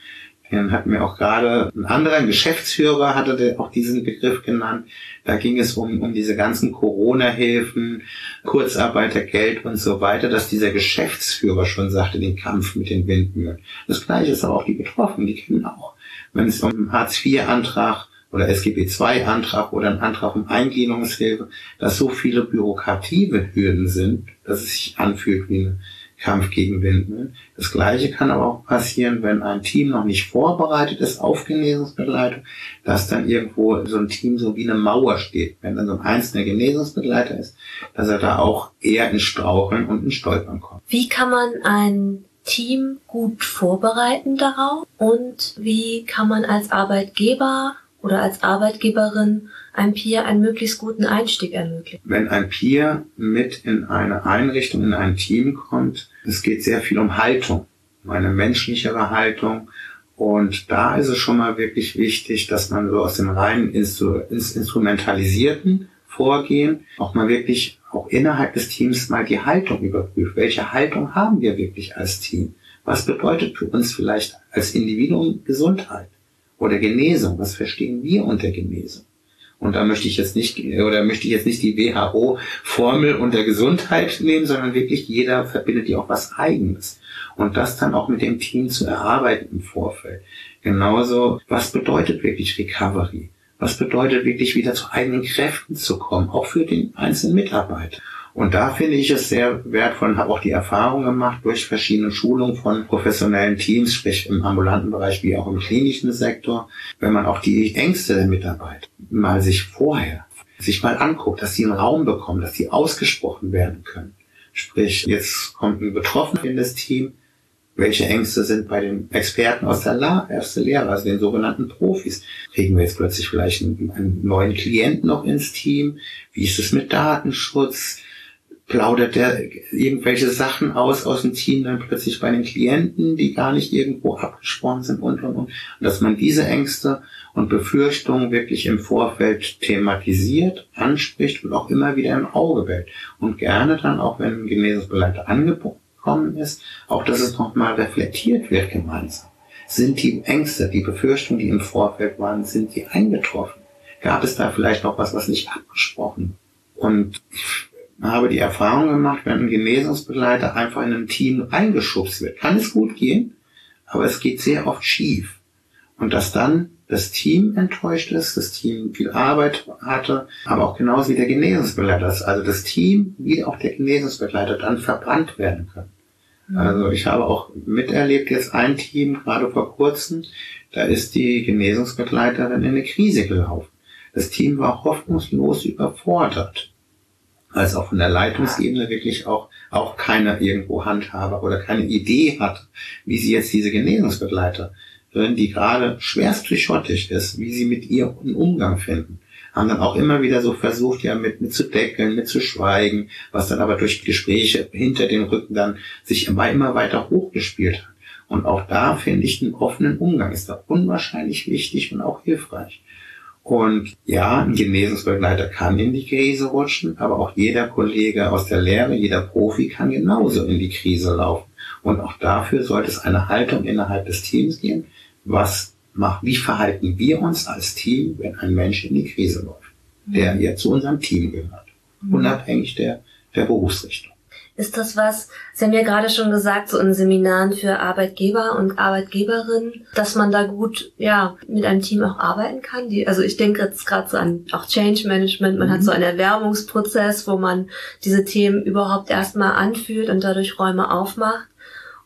dann hatten wir auch gerade ein anderer Geschäftsführer hatte auch diesen Begriff genannt. Da ging es um, um diese ganzen Corona-Hilfen, Kurzarbeitergeld und so weiter, dass dieser Geschäftsführer schon sagte, den Kampf mit den Windmühlen. Das gleiche ist aber auch die Betroffenen, die kennen auch. Wenn es um Hartz-IV-Antrag oder SGB-II-Antrag oder ein Antrag um Eingliederungshilfe, dass so viele Bürokratiehürden sind, dass es sich anfühlt wie eine Kampf gegen Windmühlen. Das Gleiche kann aber auch passieren, wenn ein Team noch nicht vorbereitet ist auf Genesungsbegleitung, dass dann irgendwo so ein Team so wie eine Mauer steht. Wenn dann so ein einzelner Genesungsbegleiter ist, dass er da auch eher in Straucheln und in Stolpern kommt.
Wie kann man ein Team gut vorbereiten darauf und wie kann man als Arbeitgeber oder als Arbeitgeberin einem Peer einen möglichst guten Einstieg ermöglichen.
Wenn ein Peer mit in eine Einrichtung, in ein Team kommt, es geht sehr viel um Haltung, um eine menschlichere Haltung. Und da ist es schon mal wirklich wichtig, dass man so aus dem reinen Instrumentalisierten Vorgehen auch mal wirklich auch innerhalb des Teams mal die Haltung überprüft. Welche Haltung haben wir wirklich als Team? Was bedeutet für uns vielleicht als Individuum Gesundheit oder Genesung? Was verstehen wir unter Genesung? Und da möchte ich jetzt nicht, oder möchte ich jetzt nicht die WHO-Formel unter Gesundheit nehmen, sondern wirklich jeder verbindet ja auch was Eigenes. Und das dann auch mit dem Team zu erarbeiten im Vorfeld. Genauso, was bedeutet wirklich Recovery? Was bedeutet wirklich wieder zu eigenen Kräften zu kommen, auch für den einzelnen Mitarbeiter? Und da finde ich es sehr wertvoll und habe auch die Erfahrung gemacht durch verschiedene Schulungen von professionellen Teams, sprich im ambulanten Bereich wie auch im klinischen Sektor, wenn man auch die Ängste der Mitarbeiter mal sich vorher sich mal anguckt, dass sie einen Raum bekommen, dass sie ausgesprochen werden können. Sprich, jetzt kommt ein Betroffener in das Team. Welche Ängste sind bei den Experten aus der, La erste Lehre, also den sogenannten Profis? Kriegen wir jetzt plötzlich vielleicht einen, einen neuen Klienten noch ins Team? Wie ist es mit Datenschutz? Plaudert der irgendwelche Sachen aus aus dem Team dann plötzlich bei den Klienten, die gar nicht irgendwo abgesprochen sind und und und. und dass man diese Ängste und Befürchtungen wirklich im Vorfeld thematisiert, anspricht und auch immer wieder im Auge behält. Und gerne dann auch, wenn ein Genesungsbegleiter angekommen ist, auch, dass es nochmal reflektiert wird gemeinsam. Sind die Ängste, die Befürchtungen, die im Vorfeld waren, sind die eingetroffen? Gab es da vielleicht noch was, was nicht abgesprochen? Und habe die Erfahrung gemacht, wenn ein Genesungsbegleiter einfach in ein Team eingeschubst wird, kann es gut gehen, aber es geht sehr oft schief. Und dass dann das Team enttäuscht ist, das Team viel Arbeit hatte, aber auch genauso wie der Genesungsbegleiter ist. Also das Team wie auch der Genesungsbegleiter dann verbrannt werden können. Mhm. Also ich habe auch miterlebt jetzt ein Team, gerade vor kurzem, da ist die Genesungsbegleiterin in eine Krise gelaufen. Das Team war hoffnungslos überfordert. Als auch von der Leitungsebene wirklich auch, auch keine irgendwo Handhaber oder keine Idee hat, wie sie jetzt diese Genesungsbegleiter die gerade schwerst psychotisch ist, wie sie mit ihr einen Umgang finden. Haben dann auch immer wieder so versucht, ja, mit, mit zu deckeln, mit zu schweigen, was dann aber durch Gespräche hinter dem Rücken dann sich immer, immer weiter hochgespielt hat. Und auch da finde ich einen offenen Umgang ist da unwahrscheinlich wichtig und auch hilfreich. Und ja, ein Genesungsbegleiter kann in die Krise rutschen, aber auch jeder Kollege aus der Lehre, jeder Profi kann genauso in die Krise laufen. Und auch dafür sollte es eine Haltung innerhalb des Teams geben, was macht, wie verhalten wir uns als Team, wenn ein Mensch in die Krise läuft, der mhm. ja zu unserem Team gehört, mhm. unabhängig der, der Berufsrichtung.
Ist das was, Sie haben ja gerade schon gesagt, so in Seminaren für Arbeitgeber und Arbeitgeberinnen, dass man da gut, ja, mit einem Team auch arbeiten kann? Die, also ich denke jetzt gerade so an auch Change Management, man mhm. hat so einen Erwärmungsprozess, wo man diese Themen überhaupt erstmal anfühlt und dadurch Räume aufmacht.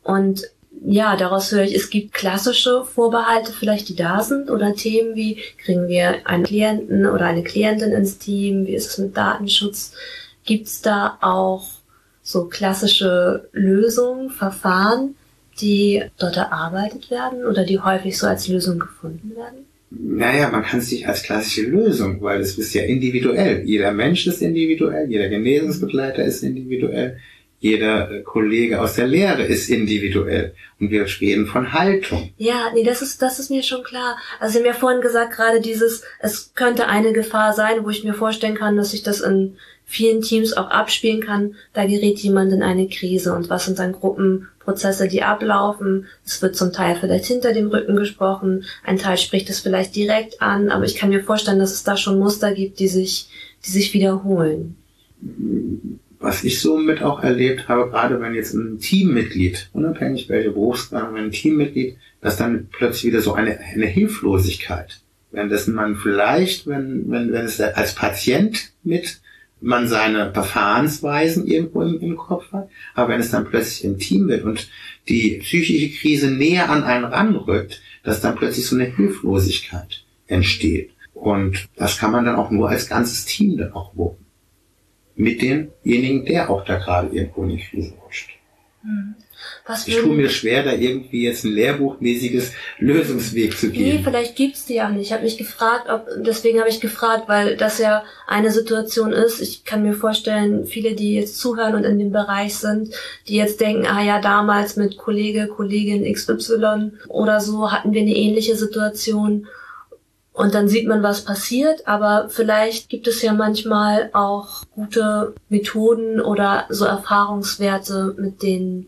Und ja, daraus höre ich, es gibt klassische Vorbehalte vielleicht, die da sind oder Themen wie, kriegen wir einen Klienten oder eine Klientin ins Team, wie ist es mit Datenschutz? Gibt es da auch so klassische Lösungen, Verfahren, die dort erarbeitet werden oder die häufig so als Lösung gefunden werden?
Naja, man kann es nicht als klassische Lösung, weil es ist ja individuell. Jeder Mensch ist individuell, jeder Genesungsbegleiter ist individuell jeder äh, Kollege aus der Lehre ist individuell und wir reden von Haltung.
Ja, nee, das ist, das ist mir schon klar. Also Sie haben ja vorhin gesagt, gerade dieses, es könnte eine Gefahr sein, wo ich mir vorstellen kann, dass sich das in vielen Teams auch abspielen kann. Da gerät jemand in eine Krise und was sind dann Gruppenprozesse, die ablaufen. Es wird zum Teil vielleicht hinter dem Rücken gesprochen, ein Teil spricht es vielleicht direkt an, aber ich kann mir vorstellen, dass es da schon Muster gibt, die sich, die sich wiederholen
was ich somit auch erlebt habe, gerade wenn jetzt ein Teammitglied, unabhängig welche Berufsgrade, wenn ein Teammitglied, dass dann plötzlich wieder so eine, eine Hilflosigkeit, währenddessen man vielleicht, wenn, wenn, wenn es als Patient mit man seine Verfahrensweisen irgendwo im, im Kopf hat, aber wenn es dann plötzlich im Team wird und die psychische Krise näher an einen ranrückt, dass dann plötzlich so eine Hilflosigkeit entsteht. Und das kann man dann auch nur als ganzes Team dann auch wuppen mit demjenigen, der auch da gerade irgendwo in die Krise rutscht. Hm. Was ich tue mir schwer, da irgendwie jetzt ein lehrbuchmäßiges Lösungsweg zu gehen.
Nee, vielleicht gibt's die ja nicht. Ich habe mich gefragt, ob deswegen habe ich gefragt, weil das ja eine Situation ist. Ich kann mir vorstellen, viele, die jetzt zuhören und in dem Bereich sind, die jetzt denken, ah ja, damals mit Kollege, Kollegin XY oder so hatten wir eine ähnliche Situation und dann sieht man, was passiert, aber vielleicht gibt es ja manchmal auch gute Methoden oder so Erfahrungswerte, mit denen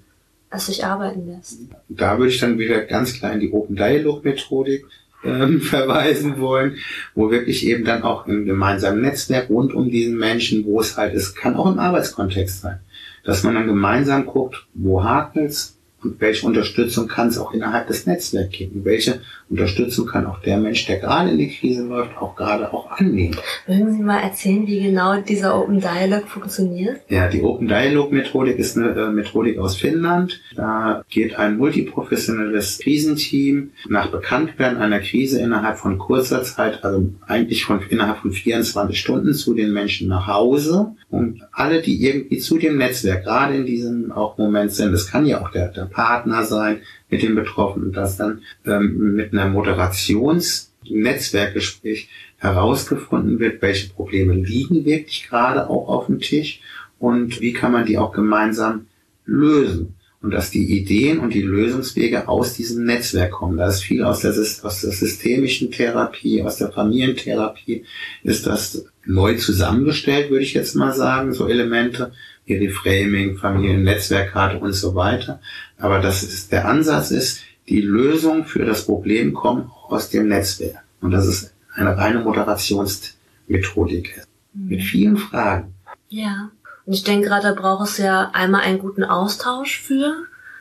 es sich arbeiten lässt.
Da würde ich dann wieder ganz klar in die Open Dialogue Methodik ähm, verweisen wollen, wo wirklich eben dann auch im gemeinsamen Netzwerk rund um diesen Menschen, wo es halt ist, kann auch im Arbeitskontext sein, dass man dann gemeinsam guckt, wo hakelt's, und welche Unterstützung kann es auch innerhalb des Netzwerks geben? Welche Unterstützung kann auch der Mensch, der gerade in die Krise läuft, auch gerade auch annehmen?
Mögen Sie mal erzählen, wie genau dieser Open Dialog funktioniert?
Ja, die Open Dialog Methodik ist eine äh, Methodik aus Finnland. Da geht ein multiprofessionelles Krisenteam nach Bekanntwerden einer Krise innerhalb von kurzer Zeit, also eigentlich von innerhalb von 24 Stunden zu den Menschen nach Hause und alle, die irgendwie zu dem Netzwerk gerade in diesem auch Moment sind, das kann ja auch der, der Partner sein mit dem Betroffenen, dass dann ähm, mit einer Moderationsnetzwerkgespräch herausgefunden wird, welche Probleme liegen wirklich gerade auch auf dem Tisch und wie kann man die auch gemeinsam lösen. Und dass die Ideen und die Lösungswege aus diesem Netzwerk kommen. Da ist viel aus der, aus der systemischen Therapie, aus der Familientherapie, ist das neu zusammengestellt, würde ich jetzt mal sagen, so Elemente wie Reframing, Familiennetzwerkkarte und so weiter. Aber das ist, der Ansatz ist, die Lösung für das Problem kommt aus dem Netzwerk. Und das ist eine reine Moderationsmethodik. Mit mhm. vielen Fragen.
Ja. Und ich denke gerade, da braucht es ja einmal einen guten Austausch für,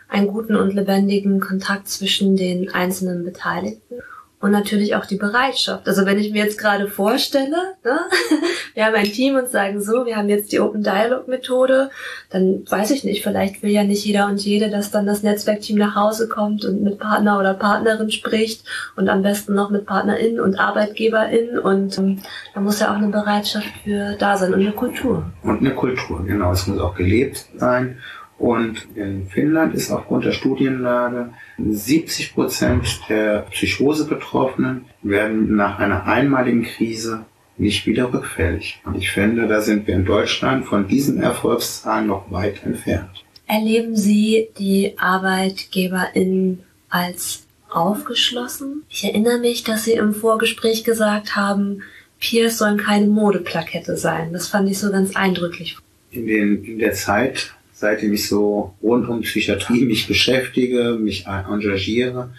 einen guten und lebendigen Kontakt zwischen den einzelnen Beteiligten und natürlich auch die Bereitschaft. Also wenn ich mir jetzt gerade vorstelle, ne, wir haben ein Team und sagen so, wir haben jetzt die Open Dialog Methode, dann weiß ich nicht, vielleicht will ja nicht jeder und jede, dass dann das Netzwerkteam nach Hause kommt und mit Partner oder Partnerin spricht und am besten noch mit PartnerInnen und ArbeitgeberInnen und ähm, da muss ja auch eine Bereitschaft für da sein und eine Kultur.
Und eine Kultur, genau. Es muss auch gelebt sein und in Finnland ist aufgrund der Studienlage 70 Prozent der Psychose-Betroffenen werden nach einer einmaligen Krise nicht wieder rückfällig. Und ich finde, da sind wir in Deutschland von diesen Erfolgszahlen noch weit entfernt.
Erleben Sie die ArbeitgeberInnen als aufgeschlossen? Ich erinnere mich, dass Sie im Vorgespräch gesagt haben, Peers sollen keine Modeplakette sein. Das fand ich so ganz eindrücklich.
In, den, in der Zeit seitdem ich so rund um Psychiatrie mich beschäftige, mich engagiere,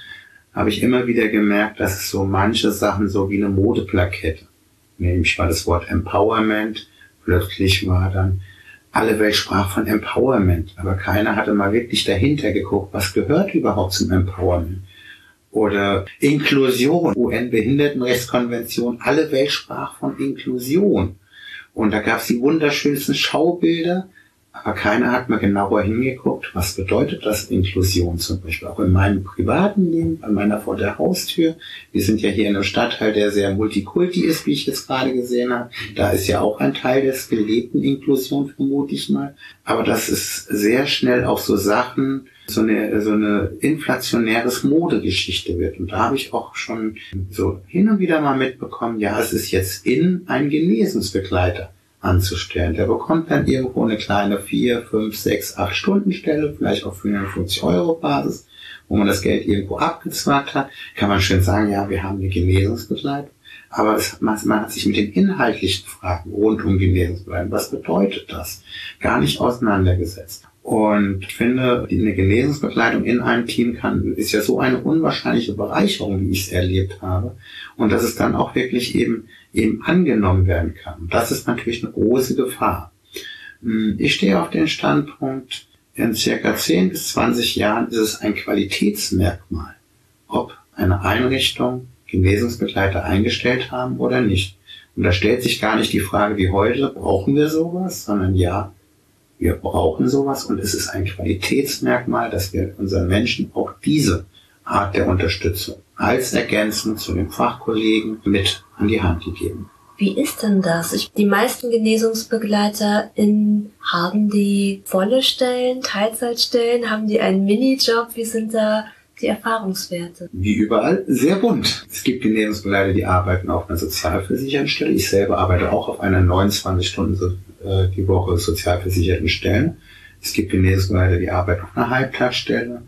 habe ich immer wieder gemerkt, dass es so manche Sachen so wie eine Modeplakette, nämlich war das Wort Empowerment, plötzlich war dann alle Welt sprach von Empowerment, aber keiner hatte mal wirklich dahinter geguckt, was gehört überhaupt zum Empowerment. Oder Inklusion, UN-Behindertenrechtskonvention, alle Welt sprach von Inklusion. Und da gab es die wunderschönsten Schaubilder, aber keiner hat mal genauer hingeguckt, was bedeutet das Inklusion zum Beispiel auch in meinem privaten Leben, bei meiner vor der Haustür. Wir sind ja hier in einem Stadtteil, der sehr multikulti ist, wie ich jetzt gerade gesehen habe. Da ist ja auch ein Teil des gelebten Inklusion, vermute ich mal. Aber das ist sehr schnell auch so Sachen, so eine, so eine inflationäres Modegeschichte wird. Und da habe ich auch schon so hin und wieder mal mitbekommen, ja, es ist jetzt in ein Genesensbegleiter anzustellen. Der bekommt dann irgendwo eine kleine 4, 5, 6, 8 Stunden Stelle, vielleicht auf 450 Euro Basis, wo man das Geld irgendwo abgezwackt hat. Kann man schön sagen, ja, wir haben eine Genesungsbegleitung. Aber es, man, man hat sich mit den inhaltlichen Fragen rund um Genesungsbegleitung, was bedeutet das, gar nicht auseinandergesetzt. Und ich finde, eine Genesungsbegleitung in einem Team kann, ist ja so eine unwahrscheinliche Bereicherung, wie ich es erlebt habe. Und dass es dann auch wirklich eben, eben angenommen werden kann. das ist natürlich eine große Gefahr. Hm, ich stehe auf den Standpunkt, in circa 10 bis 20 Jahren ist es ein Qualitätsmerkmal, ob eine Einrichtung Genesungsbegleiter eingestellt haben oder nicht. Und da stellt sich gar nicht die Frage wie heute, brauchen wir sowas, sondern ja, wir brauchen sowas und es ist ein Qualitätsmerkmal, dass wir unseren Menschen auch diese Art der Unterstützung als ergänzend zu den Fachkollegen mit an die Hand gegeben.
Wie ist denn das? Ich, die meisten GenesungsbegleiterInnen haben die volle Stellen, Teilzeitstellen, haben die einen Minijob? Wie sind da die Erfahrungswerte?
Wie überall, sehr bunt. Es gibt Genesungsbegleiter, die arbeiten auf einer Sozialversichertenstelle. Ich selber arbeite auch auf einer 29 Stunden äh, die Woche sozialversicherten Stellen. Es gibt Genesungsbegleiter, die arbeiten auf einer Halbtagsstelle.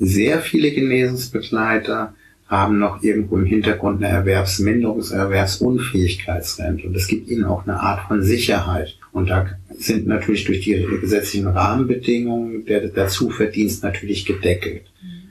Sehr viele Genesungsbegleiter haben noch irgendwo im Hintergrund eine Erwerbsminderungs-, Erwerbsunfähigkeitsrente. Und es gibt ihnen auch eine Art von Sicherheit. Und da sind natürlich durch die gesetzlichen Rahmenbedingungen der Dazuverdienst natürlich gedeckelt.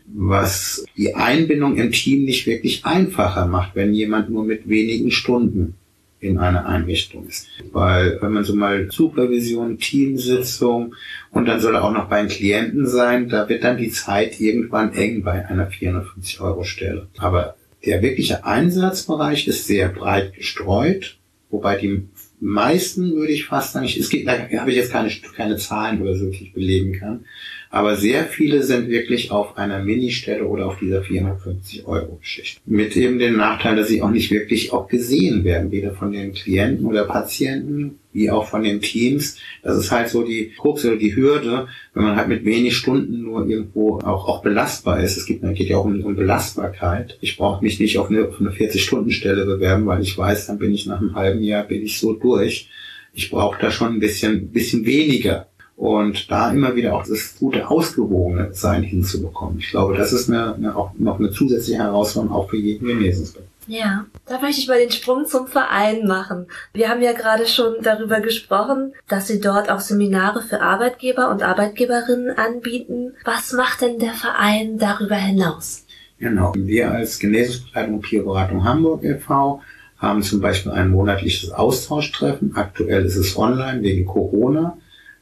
Was die Einbindung im Team nicht wirklich einfacher macht, wenn jemand nur mit wenigen Stunden in einer Einrichtung ist. Weil wenn man so mal Supervision, Teamsitzung und dann soll er auch noch bei den Klienten sein, da wird dann die Zeit irgendwann eng bei einer 450 Euro Stelle. Aber der wirkliche Einsatzbereich ist sehr breit gestreut, wobei die meisten würde ich fast sagen, es geht, da habe ich jetzt keine, keine Zahlen oder so, die ich belegen kann, aber sehr viele sind wirklich auf einer Ministelle oder auf dieser 450 Euro Geschichte. Mit eben dem Nachteil, dass sie auch nicht wirklich auch gesehen werden, weder von den Klienten oder Patienten, wie auch von den Teams. Das ist halt so die Krux oder die Hürde, wenn man halt mit wenig Stunden nur irgendwo auch, auch belastbar ist. Es gibt, geht ja auch um, um Belastbarkeit. Ich brauche mich nicht auf eine, eine 40-Stunden-Stelle bewerben, weil ich weiß, dann bin ich nach einem halben Jahr bin ich so durch ich brauche da schon ein bisschen, bisschen weniger. Und da immer wieder auch das gute ausgewogene Sein hinzubekommen. Ich glaube, das ist eine, eine, auch noch eine zusätzliche Herausforderung auch für jeden Genesungsbereich.
Ja, da möchte ich mal den Sprung zum Verein machen. Wir haben ja gerade schon darüber gesprochen, dass Sie dort auch Seminare für Arbeitgeber und Arbeitgeberinnen anbieten. Was macht denn der Verein darüber hinaus?
Genau. Wir als Genesungsbegleitung und Peerberatung Hamburg e.V. haben zum Beispiel ein monatliches Austauschtreffen. Aktuell ist es online wegen Corona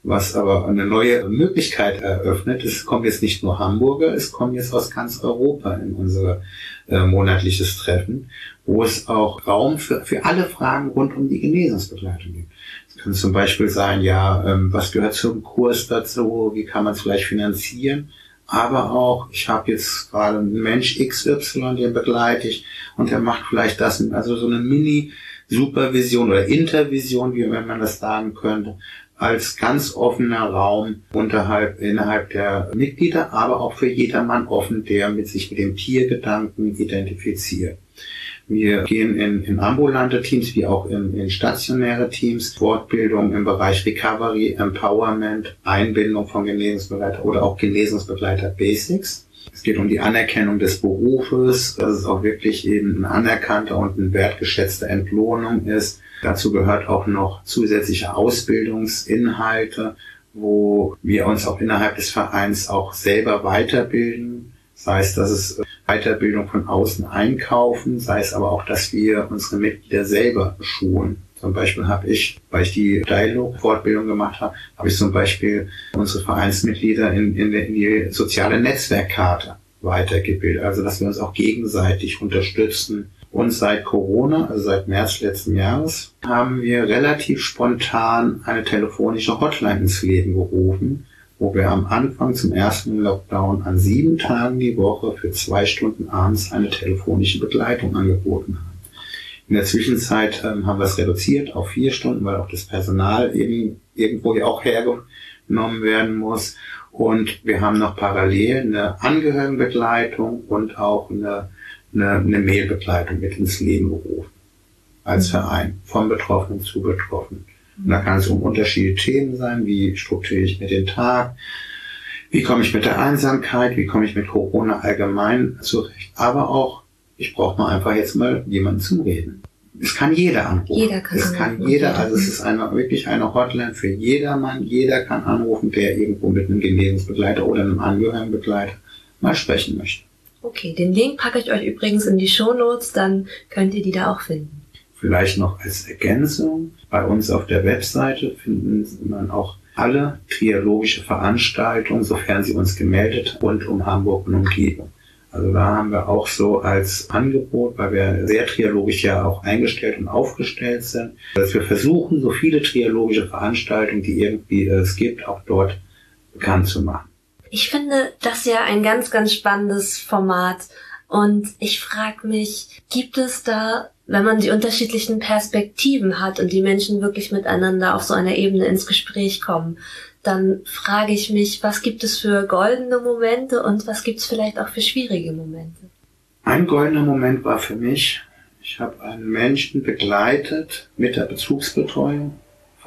was aber eine neue Möglichkeit eröffnet. Es kommen jetzt nicht nur Hamburger, es kommen jetzt aus ganz Europa in unser äh, monatliches Treffen, wo es auch Raum für, für alle Fragen rund um die Genesungsbegleitung gibt. Es kann zum Beispiel sein, ja, ähm, was gehört zum Kurs dazu, wie kann man es vielleicht finanzieren, aber auch, ich habe jetzt gerade einen Mensch XY, den begleite ich und der macht vielleicht das, also so eine Mini-Supervision oder Intervision, wie man das sagen könnte, als ganz offener Raum unterhalb, innerhalb der Mitglieder, aber auch für jedermann offen, der mit sich mit dem Tiergedanken identifiziert. Wir gehen in, in ambulante Teams wie auch in, in stationäre Teams, Fortbildung im Bereich Recovery, Empowerment, Einbindung von Genesungsbegleiter oder auch Genesungsbegleiter Basics. Es geht um die Anerkennung des Berufes, dass es auch wirklich eben ein anerkannter und ein wertgeschätzter Entlohnung ist Dazu gehört auch noch zusätzliche Ausbildungsinhalte, wo wir uns auch innerhalb des Vereins auch selber weiterbilden. Sei es, dass es Weiterbildung von außen einkaufen, sei es aber auch, dass wir unsere Mitglieder selber schulen. Zum Beispiel habe ich, weil ich die Dialog-Fortbildung gemacht habe, habe ich zum Beispiel unsere Vereinsmitglieder in, in, in die soziale Netzwerkkarte weitergebildet. Also, dass wir uns auch gegenseitig unterstützen, und seit Corona, also seit März letzten Jahres, haben wir relativ spontan eine telefonische Hotline ins Leben gerufen, wo wir am Anfang zum ersten Lockdown an sieben Tagen die Woche für zwei Stunden abends eine telefonische Begleitung angeboten haben. In der Zwischenzeit ähm, haben wir es reduziert auf vier Stunden, weil auch das Personal eben irgendwo ja auch hergenommen werden muss. Und wir haben noch parallel eine Angehörigenbegleitung und auch eine eine, eine Mailbegleitung mit ins Leben gerufen. Als mhm. Verein. Vom Betroffenen zu Betroffenen. Und da kann es um unterschiedliche Themen sein, wie strukturiere ich mir den Tag, wie komme ich mit der Einsamkeit, wie komme ich mit Corona allgemein zurecht. Aber auch, ich brauche mal einfach jetzt mal jemanden zum Reden. Es kann jeder anrufen. Jeder kann es kann anrufen. jeder, also es ist eine, wirklich eine Hotline für jedermann. Jeder kann anrufen, der irgendwo mit einem Genesungsbegleiter oder einem Angehörigenbegleiter mal sprechen möchte.
Okay, den Link packe ich euch übrigens in die Show Notes, dann könnt ihr die da auch finden.
Vielleicht noch als Ergänzung, bei uns auf der Webseite finden man auch alle triologische Veranstaltungen, sofern sie uns gemeldet, rund um Hamburg und Umgebung. Also da haben wir auch so als Angebot, weil wir sehr triologisch ja auch eingestellt und aufgestellt sind, dass wir versuchen, so viele triologische Veranstaltungen, die irgendwie es gibt, auch dort bekannt zu machen.
Ich finde das ja ein ganz, ganz spannendes Format. Und ich frage mich, gibt es da, wenn man die unterschiedlichen Perspektiven hat und die Menschen wirklich miteinander auf so einer Ebene ins Gespräch kommen, dann frage ich mich, was gibt es für goldene Momente und was gibt es vielleicht auch für schwierige Momente?
Ein goldener Moment war für mich, ich habe einen Menschen begleitet mit der Bezugsbetreuung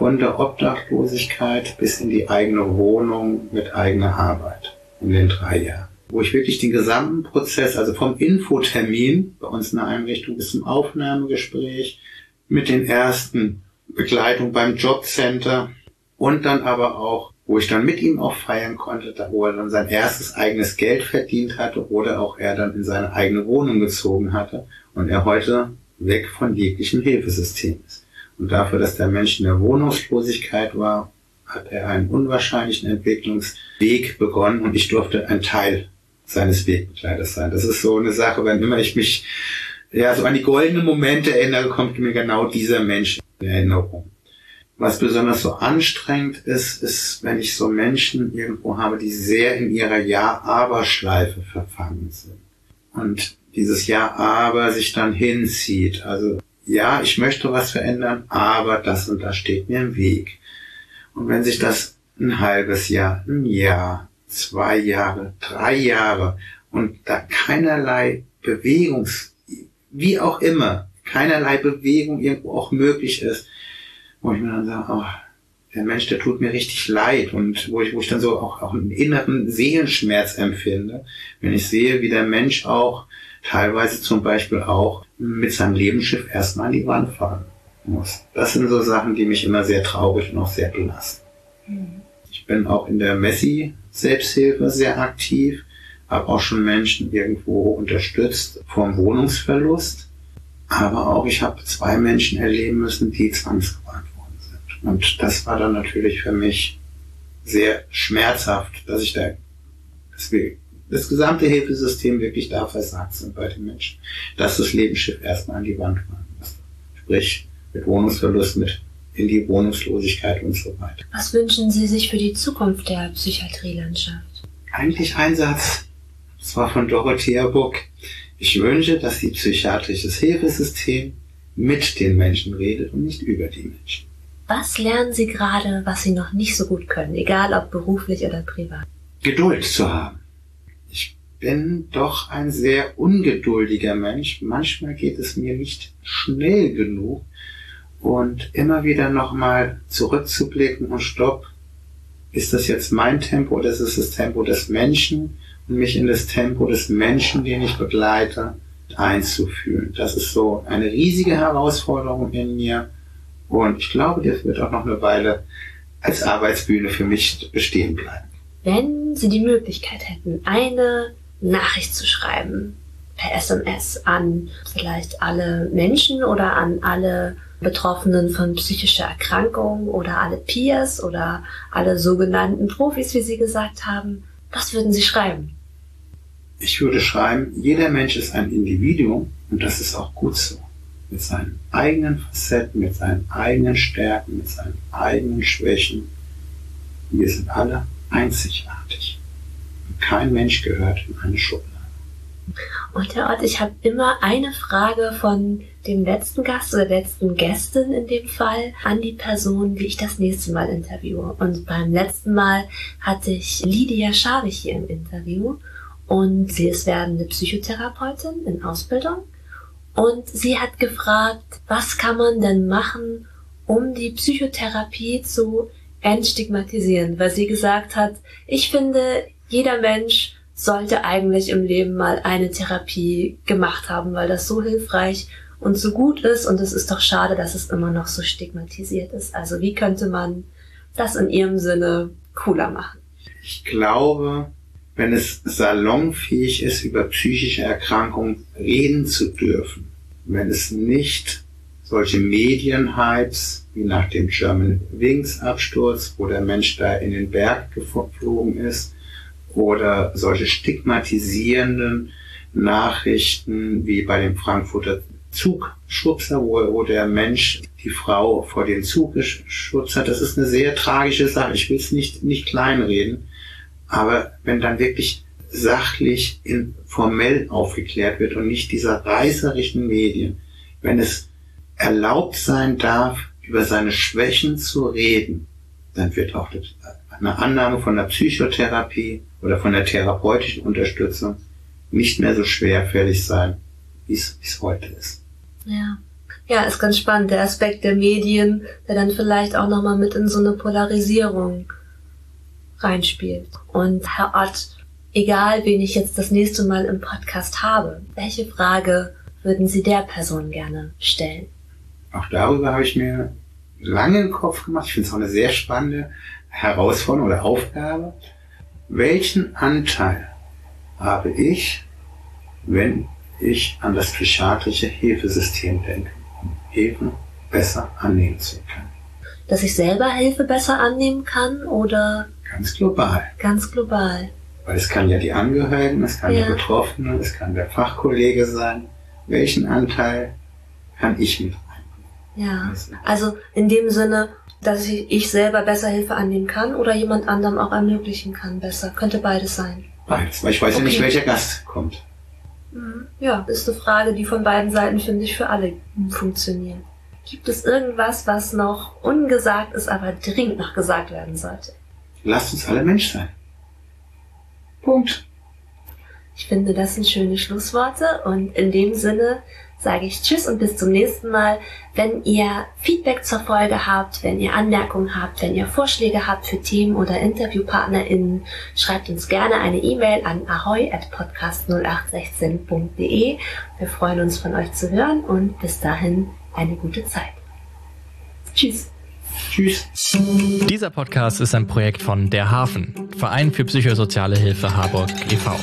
von der Obdachlosigkeit bis in die eigene Wohnung mit eigener Arbeit in den drei Jahren. Wo ich wirklich den gesamten Prozess, also vom Infotermin bei uns in der Einrichtung bis zum Aufnahmegespräch mit den ersten Begleitung beim Jobcenter und dann aber auch, wo ich dann mit ihm auch feiern konnte, da wo er dann sein erstes eigenes Geld verdient hatte oder auch er dann in seine eigene Wohnung gezogen hatte und er heute weg von jeglichem Hilfesystem ist. Und dafür, dass der Mensch in der Wohnungslosigkeit war, hat er einen unwahrscheinlichen Entwicklungsweg begonnen und ich durfte ein Teil seines Wegbegleiters sein. Das ist so eine Sache, wenn immer ich mich ja so an die goldenen Momente erinnere, kommt mir genau dieser Mensch in Erinnerung. Was besonders so anstrengend ist, ist, wenn ich so Menschen irgendwo habe, die sehr in ihrer Ja-Aber-Schleife verfangen sind. Und dieses Ja-Aber sich dann hinzieht. Also ja, ich möchte was verändern, aber das und das steht mir im Weg. Und wenn sich das ein halbes Jahr, ein Jahr, zwei Jahre, drei Jahre und da keinerlei Bewegungs, wie auch immer, keinerlei Bewegung irgendwo auch möglich ist, wo ich mir dann sage, oh, der Mensch, der tut mir richtig leid und wo ich, wo ich dann so auch, auch einen inneren Seelenschmerz empfinde, wenn ich sehe, wie der Mensch auch teilweise zum Beispiel auch mit seinem Lebensschiff erstmal an die Wand fahren muss. Das sind so Sachen, die mich immer sehr traurig und auch sehr belasten. Mhm. Ich bin auch in der Messi-Selbsthilfe sehr aktiv, habe auch schon Menschen irgendwo unterstützt vom Wohnungsverlust, aber auch ich habe zwei Menschen erleben müssen, die zwangsgewandt worden sind. Und das war dann natürlich für mich sehr schmerzhaft, dass ich da, dass wir das gesamte Hilfesystem wirklich da versagt sind bei den Menschen, dass das Lebensschiff erstmal an die Wand fahren musste. Sprich, mit Wohnungsverlust, mit in die Wohnungslosigkeit und so weiter.
Was wünschen Sie sich für die Zukunft der Psychiatrielandschaft?
Eigentlich ein Satz. Das war von Dorothea Buck. Ich wünsche, dass die psychiatrisches Hilfesystem mit den Menschen redet und nicht über die Menschen.
Was lernen Sie gerade, was Sie noch nicht so gut können, egal ob beruflich oder privat?
Geduld zu haben bin doch ein sehr ungeduldiger Mensch. Manchmal geht es mir nicht schnell genug und immer wieder nochmal zurückzublicken und stopp, ist das jetzt mein Tempo oder ist es das Tempo des Menschen und mich in das Tempo des Menschen, den ich begleite, einzufühlen. Das ist so eine riesige Herausforderung in mir und ich glaube, das wird auch noch eine Weile als Arbeitsbühne für mich bestehen bleiben.
Wenn Sie die Möglichkeit hätten, eine Nachricht zu schreiben per SMS an vielleicht alle Menschen oder an alle Betroffenen von psychischer Erkrankung oder alle Peers oder alle sogenannten Profis, wie Sie gesagt haben. Was würden Sie schreiben?
Ich würde schreiben, jeder Mensch ist ein Individuum und das ist auch gut so. Mit seinen eigenen Facetten, mit seinen eigenen Stärken, mit seinen eigenen Schwächen. Wir sind alle einzigartig kein Mensch gehört in eine Schublade.
Und Herr Ott, ich habe immer eine Frage von dem letzten Gast oder letzten Gästin in dem Fall an die Person, die ich das nächste Mal interviewe. Und beim letzten Mal hatte ich Lydia Schabich hier im Interview und sie ist werdende Psychotherapeutin in Ausbildung. Und sie hat gefragt, was kann man denn machen, um die Psychotherapie zu entstigmatisieren, weil sie gesagt hat, ich finde, jeder Mensch sollte eigentlich im Leben mal eine Therapie gemacht haben, weil das so hilfreich und so gut ist und es ist doch schade, dass es immer noch so stigmatisiert ist. Also wie könnte man das in ihrem Sinne cooler machen?
Ich glaube, wenn es salonfähig ist, über psychische Erkrankungen reden zu dürfen, wenn es nicht solche Medienhypes wie nach dem German Wings Absturz, wo der Mensch da in den Berg geflogen ist, oder solche stigmatisierenden Nachrichten wie bei dem Frankfurter Zugschubser, wo, wo der Mensch die Frau vor den Zug geschubst hat. Das ist eine sehr tragische Sache. Ich will es nicht, nicht kleinreden. Aber wenn dann wirklich sachlich in, formell aufgeklärt wird und nicht dieser reißerischen Medien, wenn es erlaubt sein darf, über seine Schwächen zu reden, dann wird auch eine Annahme von der Psychotherapie oder von der therapeutischen Unterstützung nicht mehr so schwerfällig sein, wie es heute ist.
Ja. Ja, ist ganz spannend, der Aspekt der Medien, der dann vielleicht auch nochmal mit in so eine Polarisierung reinspielt. Und Herr Ott, egal wen ich jetzt das nächste Mal im Podcast habe, welche Frage würden Sie der Person gerne stellen?
Auch darüber habe ich mir lange im Kopf gemacht. Ich finde es auch eine sehr spannende Herausforderung oder Aufgabe. Welchen Anteil habe ich, wenn ich an das psychiatrische Hilfesystem denke, um Hilfe besser annehmen zu können?
Dass ich selber Hilfe besser annehmen kann oder?
Ganz global.
Ganz global.
Weil es kann ja die Angehörigen, es kann ja. der Betroffene, es kann der Fachkollege sein. Welchen Anteil kann ich mit
ja, also in dem Sinne, dass ich, ich selber besser Hilfe annehmen kann oder jemand anderem auch ermöglichen kann besser. Könnte beides sein.
Beides, weil ich weiß okay. ja nicht, welcher Gast kommt.
Mhm. Ja, ist eine Frage, die von beiden Seiten, finde ich, für alle funktioniert. Gibt es irgendwas, was noch ungesagt ist, aber dringend noch gesagt werden sollte?
Lasst uns alle Mensch sein. Punkt.
Ich finde, das sind schöne Schlussworte und in dem Sinne sage ich Tschüss und bis zum nächsten Mal. Wenn ihr Feedback zur Folge habt, wenn ihr Anmerkungen habt, wenn ihr Vorschläge habt für Themen oder InterviewpartnerInnen, schreibt uns gerne eine E-Mail an ahoy.podcast0816.de. Wir freuen uns von euch zu hören und bis dahin eine gute Zeit. Tschüss.
Tschüss.
Dieser Podcast ist ein Projekt von Der Hafen, Verein für psychosoziale Hilfe Harburg e.V.